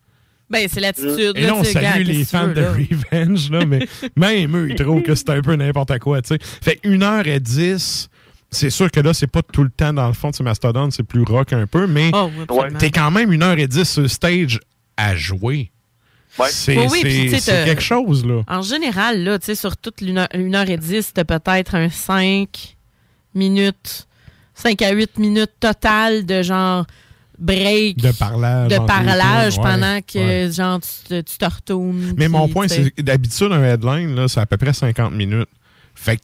Ben, c'est l'attitude. Et là, on salue les fans de? Revenge, là, mais même eux, ils trouvent que c'est un peu n'importe quoi, tu sais. Fait 1h10, c'est sûr que là, c'est pas tout le temps dans le fond, tu sais, Mastodon, c'est plus rock un peu, mais Oh, oui, absolument. t'es quand même 1h10 sur stage à jouer. C'est Oui, oui, puis, c'est- quelque chose, là. En général, là, tu sais, sur toute l'une heure, une heure et dix, t'as peut-être un 5 minutes, 5 à 8 minutes total de genre break. De parlage. De parlage ouais, pendant que, ouais. genre, tu te, tu te retournes. Mais mon point, c'est que d'habitude, un headline, là, c'est à peu près 50 minutes. Fait que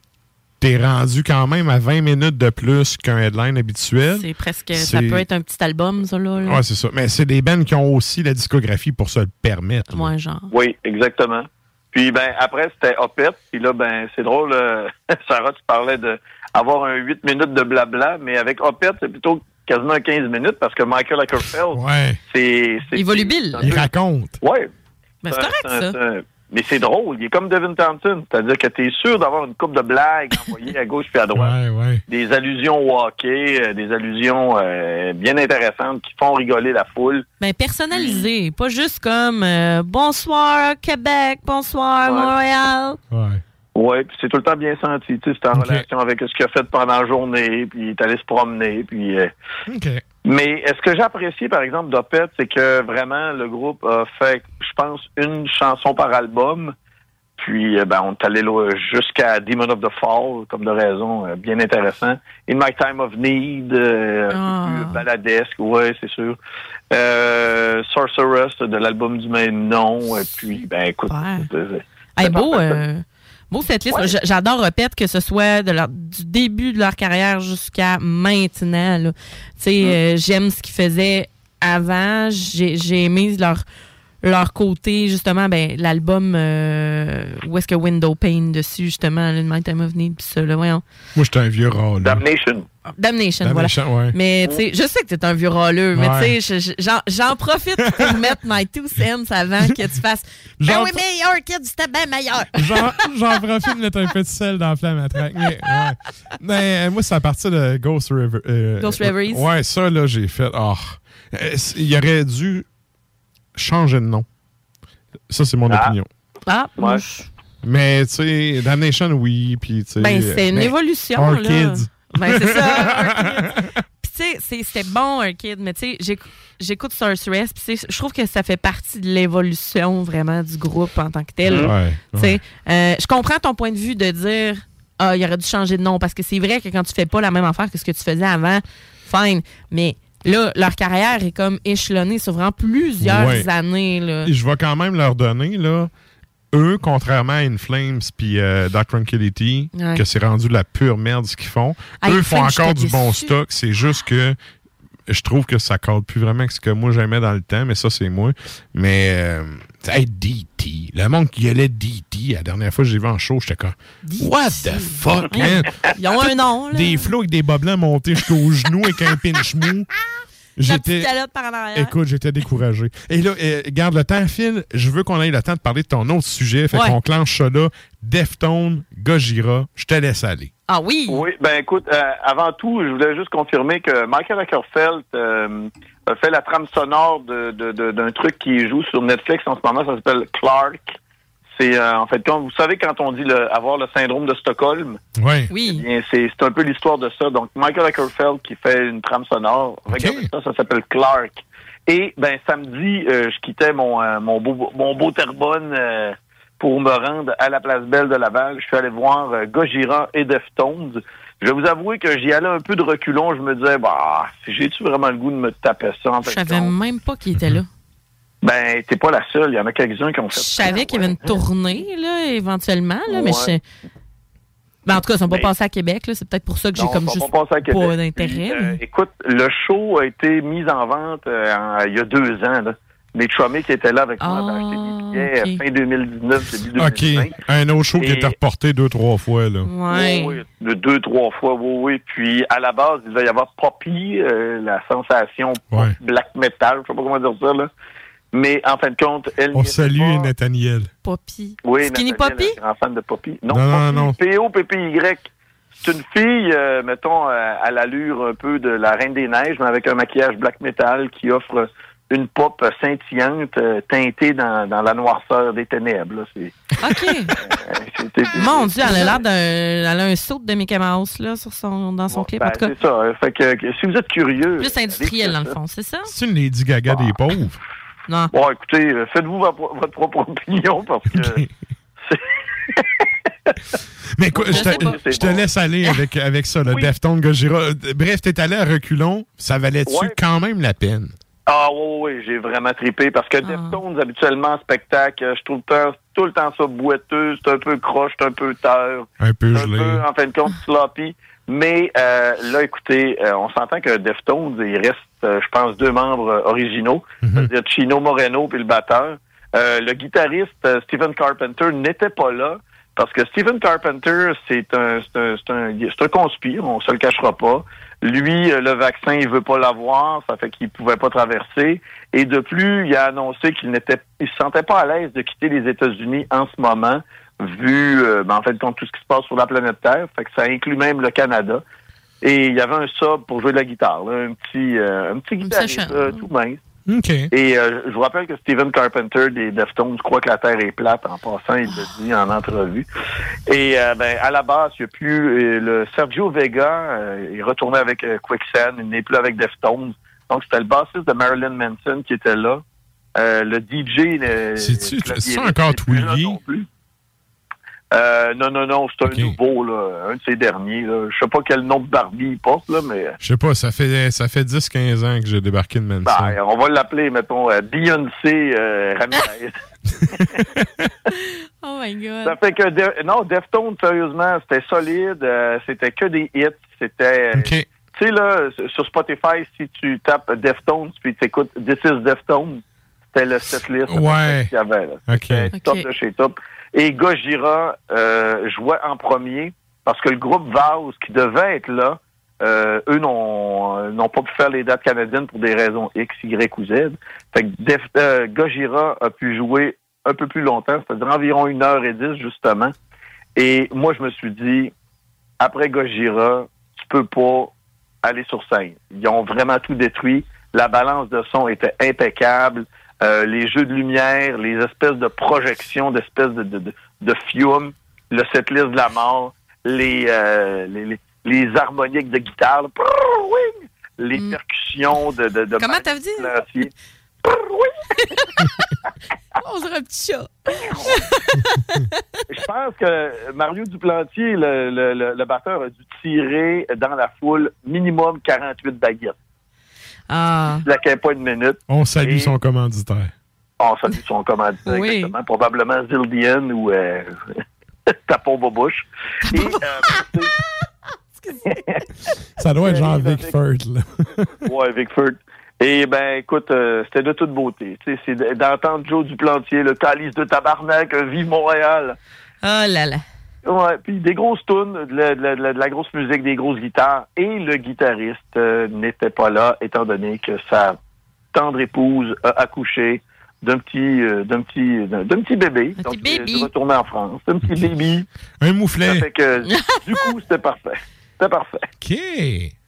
t'es rendu quand même à 20 minutes de plus qu'un headline habituel. C'est presque. Ça peut être un petit album, ça, là. là. Ouais, c'est ça. Mais c'est des bands qui ont aussi la discographie pour se le permettre. Ouais, genre. Oui, exactement. Puis ben après c'était Opet, puis là ben c'est drôle euh, Sarah tu parlais de avoir un 8 minutes de blabla, mais avec Opet c'est plutôt quasiment 15 minutes parce que Michael Ackerfeld Ouais. c'est c'est Il volubile. Il raconte. Ouais. Ben, c'est correct, un- ça. Mais c'est drôle, il est comme Devin Townsend, c'est-à-dire que tu es sûr d'avoir une coupe de blagues envoyées à gauche puis à droite. Ouais, ouais. Des allusions au hockey, euh, des allusions euh, bien intéressantes qui font rigoler la foule. Ben, personnalisé. Pas juste comme euh, bonsoir Québec, bonsoir Montréal. Ouais. Oui, puis c'est tout le temps bien senti. Tu sais, c'est en relation avec ce qu'il a fait pendant la journée, puis il est allé se promener, puis... euh, OK. Mais ce que j'ai apprécié, par exemple, d'Opet, c'est que vraiment, le groupe a fait, je pense, une chanson par album. Puis, euh, ben, on est allé jusqu'à Demon of the Fall, comme de raison, euh, bien intéressant. In My Time of Need, euh, plus baladesque, ouais, c'est sûr. Euh, Sorceress, de l'album du même nom. Et puis, ben, écoute, Hey, beau, euh, beau cette liste. J'adore Repette que ce soit de leur, du début de leur carrière jusqu'à maintenant. là. Tu sais, euh, j'aime ce qu'ils faisaient avant. J'ai j'ai aimé leur leur côté, justement, ben, l'album euh, où est-ce que Window Pane dessus, justement, le My Time of Need, pis ça, là, voyons. Moi, j'étais un vieux rôle. Damnation. Damnation, Damnation, voilà. ouais. Mais, tu sais, je sais que t'es un vieux rôleux, mais Ouais. tu sais, je- je- j'en- profite pour mettre my two cents avant que tu fasses. Ben oui, meilleur, kid, c'était bien meilleur. J'en profite de mettre un peu de sel dans la flamme à traque. Mais, ouais. Mais, euh, moi, c'est à partir de Ghost River. euh, Ghost Reveries? Ouais, ça, là, j'ai fait. Oh. Il aurait dû changer de nom. Ça, c'est mon Ah. opinion. Ah, moi, Mais, tu sais, Damnation, oui. Puis, tu sais. Ben, c'est une évolution, Our là. Kids. Ben, c'est ça. Tu sais, c'est- c'était bon, un kid, mais tu sais, j'éc- j'écoute Sorceress, puis tu sais, je trouve que ça fait partie de l'évolution vraiment du groupe en tant que tel. Ouais, Tu sais, euh, je comprends ton point de vue de dire, ah, il aurait dû changer de nom, parce que c'est vrai que quand tu fais pas la même affaire que ce que tu faisais avant, fine, mais là, leur carrière est comme échelonnée sur vraiment plusieurs Ouais. années, là. Je vais quand même leur donner, là. Eux, contrairement à Inflames puis euh, Dark Tranquility, Ouais. que c'est rendu de la pure merde ce qu'ils font, Ah, eux font encore du bon stock. C'est juste que je trouve que ça cadre plus vraiment que ce que moi j'aimais dans le temps, mais ça, c'est moi. Mais, euh, hey, DT, le monde qui allait DT, la dernière fois que j'ai vu en show, j'étais comme, What the fuck, man? Ils ont un nom, là. Des flots avec des bas blancs montés jusqu'aux genoux avec un pinch mou. Arrière. Écoute, j'étais découragé. Et là, euh, garde le temps, Phil. Je veux qu'on ait le temps de parler de ton autre sujet. Fait Ouais. qu'on clenche ça là. Deftone, Gojira, je te laisse aller. Ah oui? Oui, ben écoute, euh, avant tout, je voulais juste confirmer que Michael Ackerfeld euh, a fait la trame sonore de- de- de- d'un truc qui joue sur Netflix en ce moment, ça s'appelle Clark. C'est euh, en fait quand vous savez quand on dit le, avoir le syndrome de Stockholm, Ouais. Oui. eh c'est c'est un peu l'histoire de ça. Donc Michael Ackerfeld qui fait une trame sonore, regardez ça, ça s'appelle Clark. Et ben samedi, euh, je quittais mon euh, mon beau mon beau Terrebonne euh, pour me rendre à la place Belle de Laval. Je suis allé voir euh, Gojira et Deftones. Je vais vous avouer que j'y allais un peu de reculon. Je me disais, bah, j'ai-tu vraiment le goût de me taper ça? En Je fait, savais même pas qu'il était là. Ben, t'es pas la seule. Il y en a quelques-uns qui ont fait Je savais qu'il y avait une tournée, là, éventuellement, là, mais je... Ben, en tout cas, ils sont pas Ben- passés à Québec, là. C'est peut-être pour ça que j'ai comme juste pas passés à Québec. pas d'intérêt. Euh, mais- écoute, le show a été mis en vente euh, il y a deux ans. Là. Mes chummies qui étaient là avec moi avaient acheté des billets euh, fin 2019, début 2020. OK. Un autre show qui Et- était reporté deux, trois fois. Là. Ouais. Oui, oui, de deux, trois fois, oui, oui. Puis à la base, il devait y avoir Poppy, euh, la sensation Ouais. black metal, je sais pas comment dire ça, là. Mais en fin de compte, elle. On salue pas. Nathaniel. Poppy. Oui, Skinny Nathaniel, Poppy? un grand fan de Poppy. Non, Non, non, Poppy, non. P-O-P-P-Y. C'est une fille, euh, mettons, euh, à l'allure un peu de la Reine des Neiges, mais avec un maquillage black metal qui offre une pop scintillante euh, teintée dans, dans la noirceur des ténèbres. là. C'est- OK. Mon Dieu, elle a l'air d'un. Elle a un saut de Mickey Mouse là, sur son, dans son clip. Ben, en tout cas, c'est ça. euh, Fait que, que si vous êtes curieux. plus industriel, dans le fond, c'est ça? C'est une Lady Gaga des pauvres. Non. Bon, écoutez, euh, faites-vous votre, propre opinion parce que. Mais écoute, Je te, pas. je te laisse aller avec, avec ça, le Oui. Gojira. Euh, Bref, t'es allé à reculons, ça valait-tu Ouais. quand même la peine? Ah oui, oui, j'ai vraiment trippé parce que Deftones, habituellement, en spectacle, je trouve tout, tout le temps ça boiteux, c'est un peu croche, c'est un peu teur. Un peu C'est un gelé. peu, en fin de compte, sloppy. Mais euh, là, écoutez, euh, on s'entend que Deftones, il reste, euh, je pense, deux membres euh, originaux, c'est-à-dire Chino Moreno puis le batteur. Euh, le guitariste euh, Stephen Carpenter n'était pas là parce que Stephen Carpenter, c'est un, c'est un, c'est un, c'est un conspire, on se le cachera pas. Lui, euh, le vaccin, il veut pas l'avoir, ça fait qu'il pouvait pas traverser. Et de plus, il a annoncé qu'il n'était, il se sentait pas à l'aise de quitter les États-Unis en ce moment, vu, euh, ben, en fait, compte tout ce qui se passe sur la planète Terre. Fait que ça inclut même le Canada. Et il y avait un sub pour jouer de la guitare, là, un petit, euh, un petit guitariste euh, tout mince. Et euh, je vous rappelle que Stephen Carpenter des Deftones croit que la Terre est plate en passant, il l'a dit en entrevue. Et euh, ben, à la base, il n'y a plus euh, le Sergio Vega, il est retourné avec Quicksand, il n'est plus avec Deftones. Donc c'était le bassiste de Marilyn Manson qui était là. Le DJ. le- C'est-tu- le encore Twiggy? Euh, non, non, non, c'est un nouveau, là, un de ces derniers. Là. Je sais pas quel nom de Barbie il porte, là, mais Je sais pas, ça fait, ça fait 10-15 ans que j'ai débarqué de Manson. ben, on va l'appeler, mettons, euh, Beyoncé euh, Ramirez. Oh my God. Ça fait que De- non, Deftones, sérieusement, c'était solide. euh, c'était que des hits. C'était. euh, Tu sais là, sur Spotify, si tu tapes Deftones puis tu écoutes This is Deftones, c'était le setlist Ouais. qu'il y avait. Là. Top de chez top. Et Gojira euh, jouait en premier parce que le groupe Vaz qui devait être là, euh, eux n'ont euh, n'ont pas pu faire les dates canadiennes pour des raisons X, Y ou Z. Fait que Def, euh, Gojira a pu jouer un peu plus longtemps, c'est-à-dire environ une heure et dix justement. Et moi, je me suis dit, après Gojira, tu peux pas aller sur scène. Ils ont vraiment tout détruit. La balance de son était impeccable. Euh, les jeux de lumière, les espèces de projections, d'espèces de, de, de, de fume, le setlist de la mort, les, euh, les, les, les harmoniques de guitare, là, prrr, oui, les percussions de, de, de Comment t'as dit? On dirait un petit chat. Je pense que Mario Duplantier, le, le, le, le batteur, a dû tirer dans la foule minimum 48 baguettes. Ah. Il claquait pas une minute. On salue Et- son commanditaire. On salue son commanditaire, Oui. exactement. Probablement Zildian ou euh, ta pauvre bouche. Et, euh, Ça doit être genre Vic Furt, là. ouais, Vic Et ben, écoute, euh, c'était de toute beauté. C'est d'entendre Joe Duplantier, le calice de tabarnak, euh, vive Montréal. Oh là là. Ouais, puis des grosses tunes, de la, de la- de la- de la grosse musique, des grosses guitares. Et le guitariste euh, n'était pas là, étant donné que sa tendre épouse a accouché d'un petit, euh, d'un petit, d'un petit bébé. Donc, il est baby. retourné en France. Un petit baby. Un Ça mouflet. fait que, du coup, c'était parfait. C'était parfait. OK.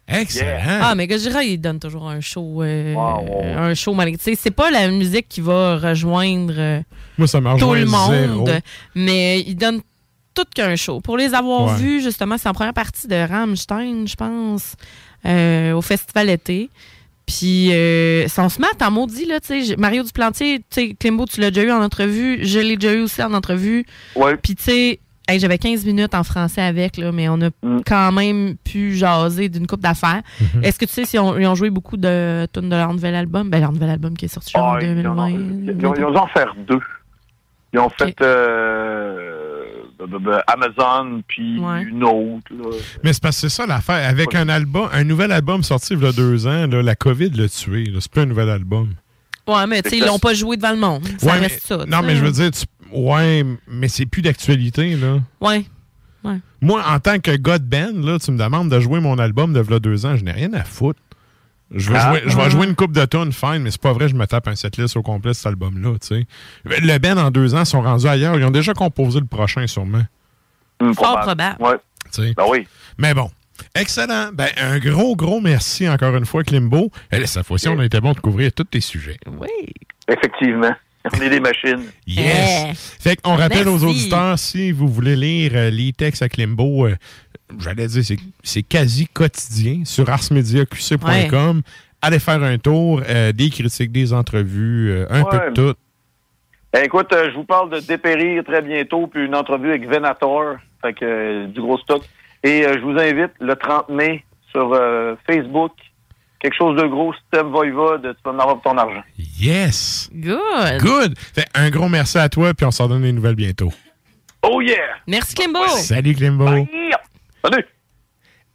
Excellent. Ah, mais Gojira, il donne toujours un show, euh, un show malgré. Tu sais, c'est pas la musique qui va rejoindre euh, Moi, ça m'a tout le monde, zéro. mais il donne tout qu'un show. Pour les avoir Ouais. vus, justement, c'est en première partie de Rammstein, je pense, euh, au festival été. Puis, euh, on se met en maudit, là, tu sais, Mario Duplantier, tu sais, Klimbo, tu l'as déjà eu en entrevue, je l'ai déjà eu aussi en entrevue. Ouais. Puis, tu sais, hey, j'avais 15 minutes en français avec, là, mais on a quand même pu jaser d'une coupe d'affaires. Mhm. Est-ce que tu sais si on- ils ont joué beaucoup de tunes de leur nouvel album? Ben, leur nouvel album qui est sorti en Ah, ils, en ont, 2020. ils ont- ils ont en fait deux. Ils ont fait euh, Amazon, puis une autre. là. Mais c'est parce que c'est ça l'affaire. Avec un album, un nouvel album sorti il y a deux ans, là, la COVID l'a tué. C'est plus un nouvel album. Ouais, mais tu sais, ils l'ont pas joué devant le monde. Ça Ouais, reste mais- ça. Non, mais je veux dire, tu- ouais, mais c'est plus d'actualité, là. Ouais. Ouais. Moi, en tant que gars de band, là, tu me demandes de jouer mon album de v'là deux ans, je n'ai rien à foutre. Je vais, Ah. jouer, je vais jouer une coupe de tonnes, fine, mais c'est pas vrai, je me tape un setlist au complet de cet album-là, tu sais. Le band, en deux ans, sont rendus ailleurs. Ils ont déjà composé le prochain, sûrement. Hum, Fort probable. Ouais. Ben oui. Mais bon. Excellent. Ben, un gros, gros merci encore une fois, Klimbo. Et cette fois-ci, on a été bon de couvrir tous tes sujets. Oui. Effectivement. On est des machines. Yes! Fait qu'on rappelle aux auditeurs, si vous voulez lire euh, les textes à Klimbo, euh, j'allais dire, c'est- c'est quasi quotidien sur arsmediaqc.com. Allez faire un tour, euh, des critiques, des entrevues, euh, un peu de tout. Ben, écoute, euh, je vous parle de dépérir très bientôt, puis une entrevue avec Venator, fait que euh, du gros stock. Et euh, je vous invite le 30 mai sur euh, Facebook, quelque chose de gros, Steve Voivod, tu vas en avoir ton argent. Yes! Good! Good! Fait un gros merci à toi, puis on s'en donne des nouvelles bientôt. Oh yeah! Merci Klimbo! Salut Klimbo! Salut!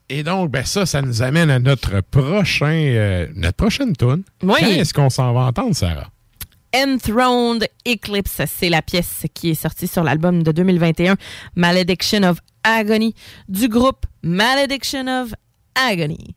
Et donc, ben ça, ça nous amène à notre prochain, euh, notre prochaine tune. Oui. Qu'est-ce qu'on s'en va entendre, Sarah? Enthroned Eclipse, c'est la pièce qui est sortie sur l'album de 2021, Malediction of Agony, du groupe Malediction of Agony.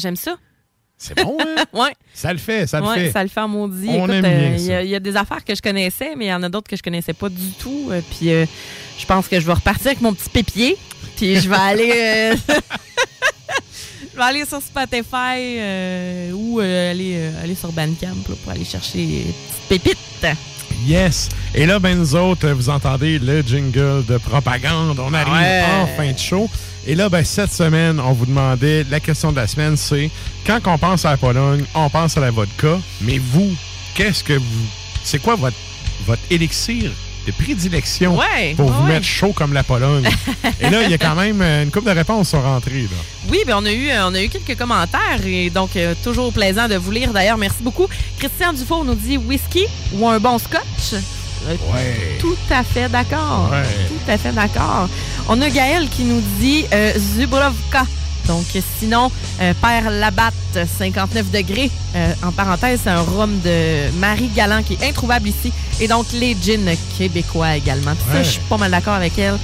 J'aime ça. C'est bon, hein? ouais. Ça le fait, ça le Ouais, fait. ça le fait en maudit. On Écoute, aime euh, bien il y, a- il y a des affaires que je connaissais, mais il y en a d'autres que je connaissais pas du tout. Euh, puis euh, je pense que je vais repartir avec mon petit pépier. Puis je vais aller. euh, je vais aller sur Spotify ou aller, aller sur Bandcamp là, pour aller chercher des petites pépites. Yes. Et là, ben nous autres, vous entendez le jingle de propagande. On arrive Ouais. en fin de show. Et là, ben, cette semaine, on vous demandait, la question de la semaine, c'est quand on pense à la Pologne, on pense à la vodka. Mais vous, qu'est-ce que vous... C'est quoi votre, votre élixir? De prédilection Ouais, pour vous mettre chaud comme la Pologne? Et là, il y a quand même euh, une couple de réponses sont rentrées. Là. Oui, ben on a eu euh, on a eu quelques commentaires et donc euh, toujours plaisant de vous lire. D'ailleurs, merci beaucoup. Christian Dufault nous dit whisky ou un bon scotch. Euh, Ouais. Tout à fait d'accord. Tout à fait d'accord. On a Gaël qui nous dit euh, Zubrovka. Donc, sinon, euh, Père Labatte, 59 degrés. Euh, en parenthèse, c'est un rhum de Marie Galland qui est introuvable ici. Et donc, les gins québécois également. Puis ça, je suis pas mal d'accord avec elle.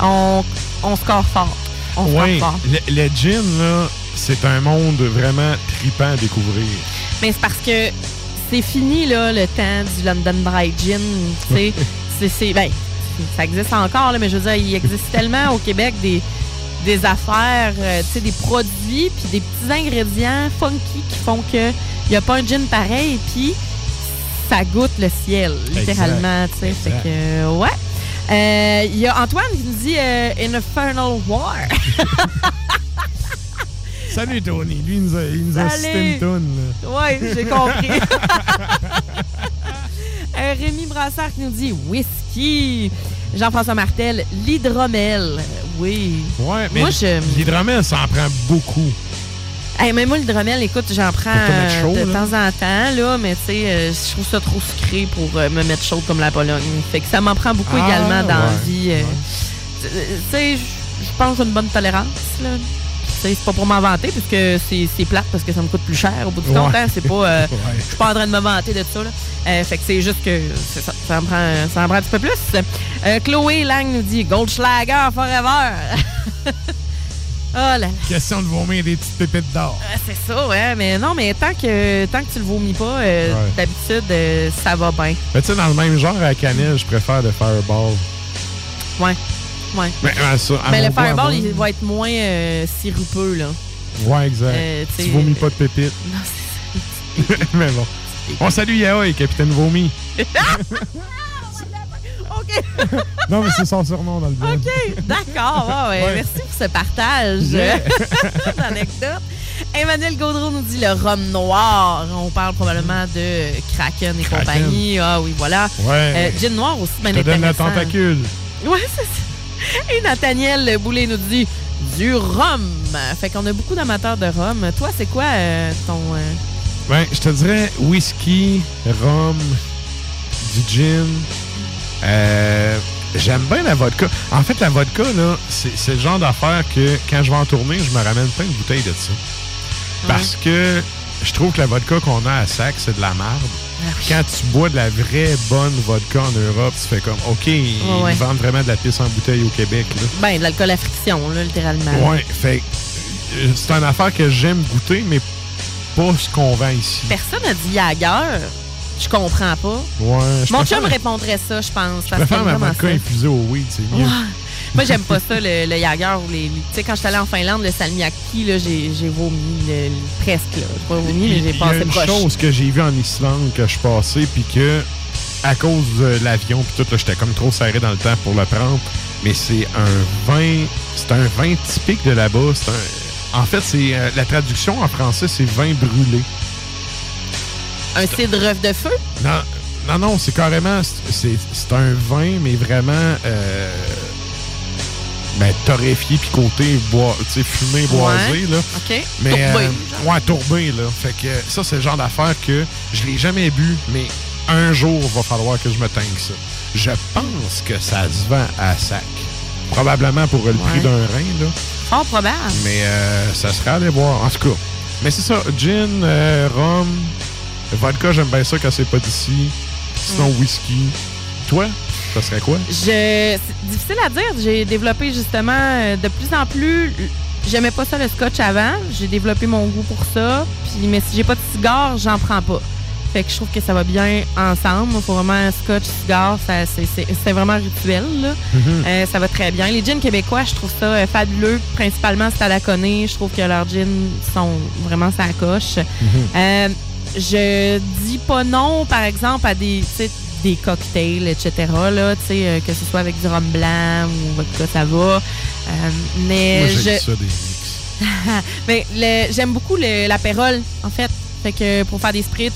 On, on score fort. On score fort. le, le gin, là, c'est un monde vraiment tripant à découvrir. Mais c'est parce que c'est fini, là, le temps du London Dry Gin. Tu sais, c'est, c'est- ben, ça existe encore, là, mais je veux dire, il existe tellement au Québec des, des affaires, euh, tu sais, des produits, puis des petits ingrédients funky qui font que il n'y a pas un gin pareil, puis ça goûte le ciel, littéralement, tu sais. Fait que, ouais. Euh, Il y a Antoine qui nous dit euh, Infernal War. Salut, Tony. Lui, il nous a, il nous a cité une toune. Oui, j'ai compris. Euh, Rémi Brassard qui nous dit whisky. Jean-François Martel, l'hydromel. Oui. Ouais, mais Moi, je. l'hydromel, ça en prend beaucoup. Hey, mais moi, l'hydromel, écoute, j'en prends euh, chaud, de là. temps en temps, là, mais tu sais, euh, je trouve ça trop sucré pour euh, me mettre chaude comme la Pologne. Fait que ça m'en prend beaucoup Ah, également dans la vie. Tu sais, je je pense que j'ai une bonne tolérance, là. C'est pas pour m'en vanter, puisque c'est c'est plate, parce que ça me coûte plus cher au bout du Ouais. compte. hein. C'est pas. euh, Ouais. Je suis pas en train de me vanter de ça. Là. Euh, fait que c'est juste que ça, ça me prend, ça me prend un petit peu plus. Euh, Chloé Lang nous dit Goldschlager forever. oh là là. Question de vomir des petites pépites d'or. Euh, C'est ça, ouais. Mais non, mais tant que, tant que tu le vomis pas, euh, Ouais. d'habitude, euh, ça va bien. Mais tu sais, dans le même genre, à cannelle, je préfère le Fireball. Ouais. Ouais. Mais, ça, à Mais le fireball, il va être moins euh, sirupeux, là. Ouais, exact. Euh, tu vomis pas de pépites. Non, c'est Mais bon. On salue Yaoi, capitaine vomi. OK. Non, mais c'est son surnom dans le blog. OK, d'accord. Ouais, ouais. Ouais. Merci pour ce partage Yeah. d'anecdotes. Emmanuel Gaudreau nous dit le rhum noir. On parle probablement de Kraken et Kraken. compagnie. Ah oui, voilà. Ouais. Euh, gin noir aussi, bien Je te donne la tentacule. Ouais, c'est ça. Et Nathaniel Boulet nous dit du rhum. Fait qu'on a beaucoup d'amateurs de rhum. Toi, c'est quoi euh, ton. euh, Ben, je te dirais whisky, rhum, du gin. Euh, J'aime bien la vodka. En fait, la vodka, là, c'est c'est le genre d'affaire que quand je vais en tourner, je me ramène plein de bouteilles de ça. Parce que je trouve que la vodka qu'on a à sac, c'est de la merde. Quand tu bois de la vraie bonne vodka en Europe, tu fais comme, OK, ils ouais. vendent vraiment de la pisse en bouteille au Québec. Là. Ben, de l'alcool à friction, là, littéralement. Ouais, fait euh, c'est une affaire que j'aime goûter, mais pas ce qu'on vend ici. Personne n'a dit Jagger. Je comprends pas. Ouais, je Mon chum répondrait ça, je pense. Je préfère ma vodka infusée au weed, c'est mieux. Ouais. Moi, j'aime pas ça, le, le Jagger ou les. Tu sais, quand je suis allée en Finlande, le salmiakki, là, j'ai j'ai vomi le- presque, là. J'ai pas vomi, mais j'ai Il y a passé une proche. chose que j'ai vue en Islande que je passais, puis que, à cause de l'avion, puis tout, là, j'étais comme trop serré dans le temps pour le prendre. Mais c'est un vin, c'est un vin typique de là-bas. C'est un- En fait, c'est euh, la traduction en français, c'est vin brûlé. Un cidre de feu? Non, non, non, c'est carrément, c'est c'est un vin, mais vraiment, euh, ben, torréfié, puis côté bois, fumé, boisé, Ouais. là. OK. Mais, Tourbé, euh, ouais, tourbé, là. Fait que ça, c'est le genre d'affaire que je l'ai jamais bu, mais un jour, va falloir que je me teigne ça. Je pense que ça se vend à sac. Probablement pour le prix Ouais. d'un rein, là. Fort probable. Mais euh, ça serait à aller voir. En tout cas. Mais c'est ça. Gin, euh, rhum, vodka, j'aime bien ça quand c'est pas d'ici. Sinon, Mm. whisky. Toi, ça serait quoi? Je, c'est difficile à dire. J'ai développé justement euh, de plus en plus j'aimais pas ça le scotch avant. J'ai développé mon goût pour ça. Puis, mais si j'ai pas de cigare, j'en prends pas. Fait que je trouve que ça va bien ensemble. Faut vraiment un scotch, cigare, ça, c'est, c'est- c'est vraiment rituel. Là. Mhm. Euh, ça va très bien. Les gins québécois, je trouve ça euh, fabuleux. Principalement, c'est à la connaît. Je trouve que leurs gins sont vraiment sa coche. Euh, je dis pas non, par exemple, à des, des cocktails, etc. Là, euh, que ce soit avec du rhum blanc ou vodka, ça va. Euh, mais Moi, je... ça des mix. Mais j'aime beaucoup le- l'apérole, en fait. Fait que pour faire des spritz,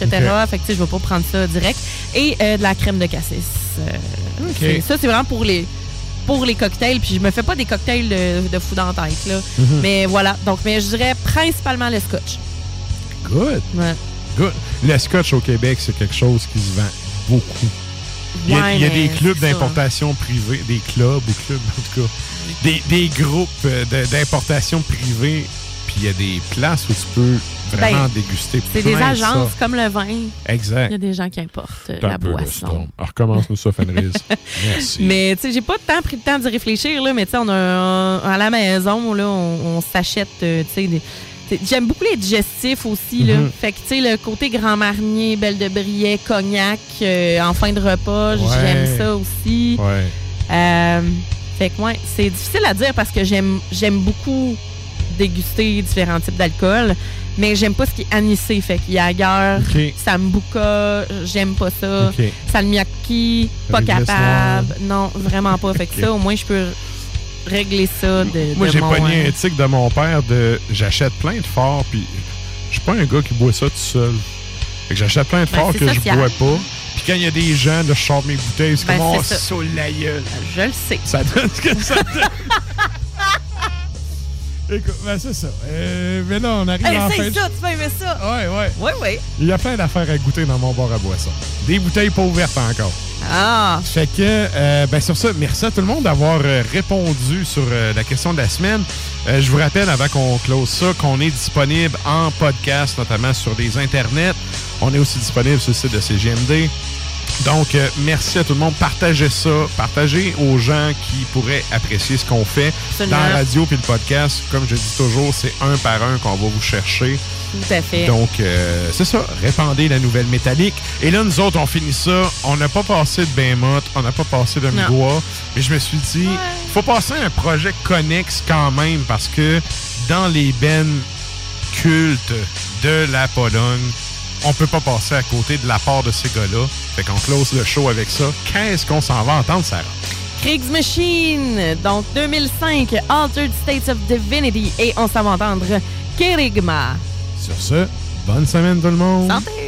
etc. Ok. Fait que je vais pas prendre ça direct. Et euh, de la crème de cassis. Euh, Ça, c'est vraiment pour les pour les cocktails. Puis je me fais pas des cocktails de, de fou dans la tête, là. Mhm. Mais voilà. Donc, mais je dirais principalement le scotch. Good. Ouais. Good. Le scotch au Québec, c'est quelque chose qui se vend beaucoup. Il y a, Ouais, il y a mais des clubs d'importation privée, des clubs ou clubs en tout cas, des, des groupes euh, d'importation privée, puis il y a des places où tu peux vraiment Ben, déguster. C'est des de agences ça. comme le vin. Exact. Il y a des gens qui importent euh, la boisson. Alors, recommence-nous ça, Fenris. Merci. Mais tu sais, j'ai pas pris le temps d'y réfléchir là, mais tu sais, on a un- à la maison là, on, on s'achète, euh, tu sais, des- J'aime beaucoup les digestifs aussi. Là. Mhm. Fait que, tu sais, le côté Grand Marnier, Belle de Brillet, Cognac, euh, en fin de repas, Ouais. j'aime ça aussi. Ouais. Euh, fait que, ouais, c'est difficile à dire parce que j'aime j'aime beaucoup déguster différents types d'alcool, mais j'aime pas ce qui est anisé. Fait qu'il y a ailleurs, Ok. sambuca, j'aime pas ça. Ok. Salmiakki, pas capable. Non, vraiment pas. Fait que ça, au moins, je peux régler ça de. Moi, j'ai pogné euh, un tic de mon père de j'achète plein de forts, puis je suis pas un gars qui boit ça tout seul. Fait que j'achète plein de Ben, forts que je bois pas. Puis quand il y a des gens, là, je sors mes bouteilles, c'est Ben, comme oh, la gueule. Je le sais. Ça donne ce que ça donne. Écoute, ben c'est ça. Euh, mais là, on arrive Hey, en fin ça, tu vas aimer ça. Ouais, ouais. Ouais, ouais. Il y a plein d'affaires à goûter dans mon bar à boisson. Des bouteilles pas ouvertes encore. Ah. Fait que, euh, ben sur ça, merci à tout le monde d'avoir euh, répondu sur euh, la question de la semaine. Je vous rappelle, avant qu'on close ça, qu'on est disponible en podcast, notamment sur des internets. On est aussi disponible sur le site de CGMD. Donc, euh, merci à tout le monde. Partagez ça. Partagez aux gens qui pourraient apprécier ce qu'on fait Absolument. dans la radio puis le podcast. Comme je dis toujours, c'est un par un qu'on va vous chercher. Tout à fait. Donc, euh, c'est ça. Répandez la nouvelle métallique. Et là, nous autres, on finit ça. On n'a pas passé de Behemoth, on n'a pas passé de. Mgoa. Mais je me suis dit, faut passer un projet connexe quand même parce que dans les bennes cultes de la Pologne, on peut pas passer à côté de la part de ces gars-là. Fait qu'on close le show avec ça. Qu'est-ce qu'on s'en va entendre, Sarah? Kriegsmachine, donc 2005, Altered States of Divinity, et on s'en va entendre Kerigma. Sur ce, bonne semaine tout le monde. Santé!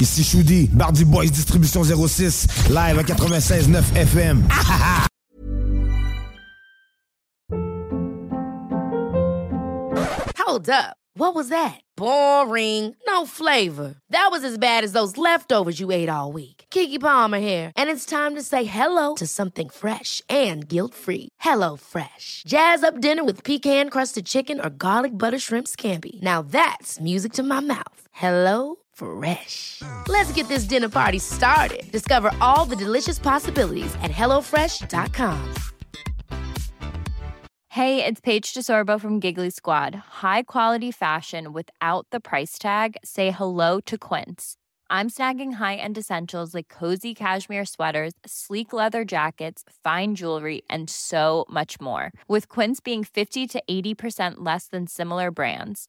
Ici Choudi, Bardi Boys Distribution 06, live à 96.9 FM. Hold up. What was that? Boring. No flavor. That was as bad as those leftovers you ate all week. Kiki Palmer here, and it's time to say hello to something fresh and guilt-free. Hello Fresh. Jazz up dinner with pecan-crusted chicken or garlic butter shrimp scampi. Now that's music to my mouth. Hello Fresh. Let's get this dinner party started. Discover all the delicious possibilities at hellofresh.com. Hey, it's Paige DeSorbo from Giggly Squad. High quality fashion without the price tag. Say hello to Quince. I'm snagging high-end essentials like cozy cashmere sweaters, sleek leather jackets, fine jewelry, and so much more. With Quince being 50 to 80% less than similar brands.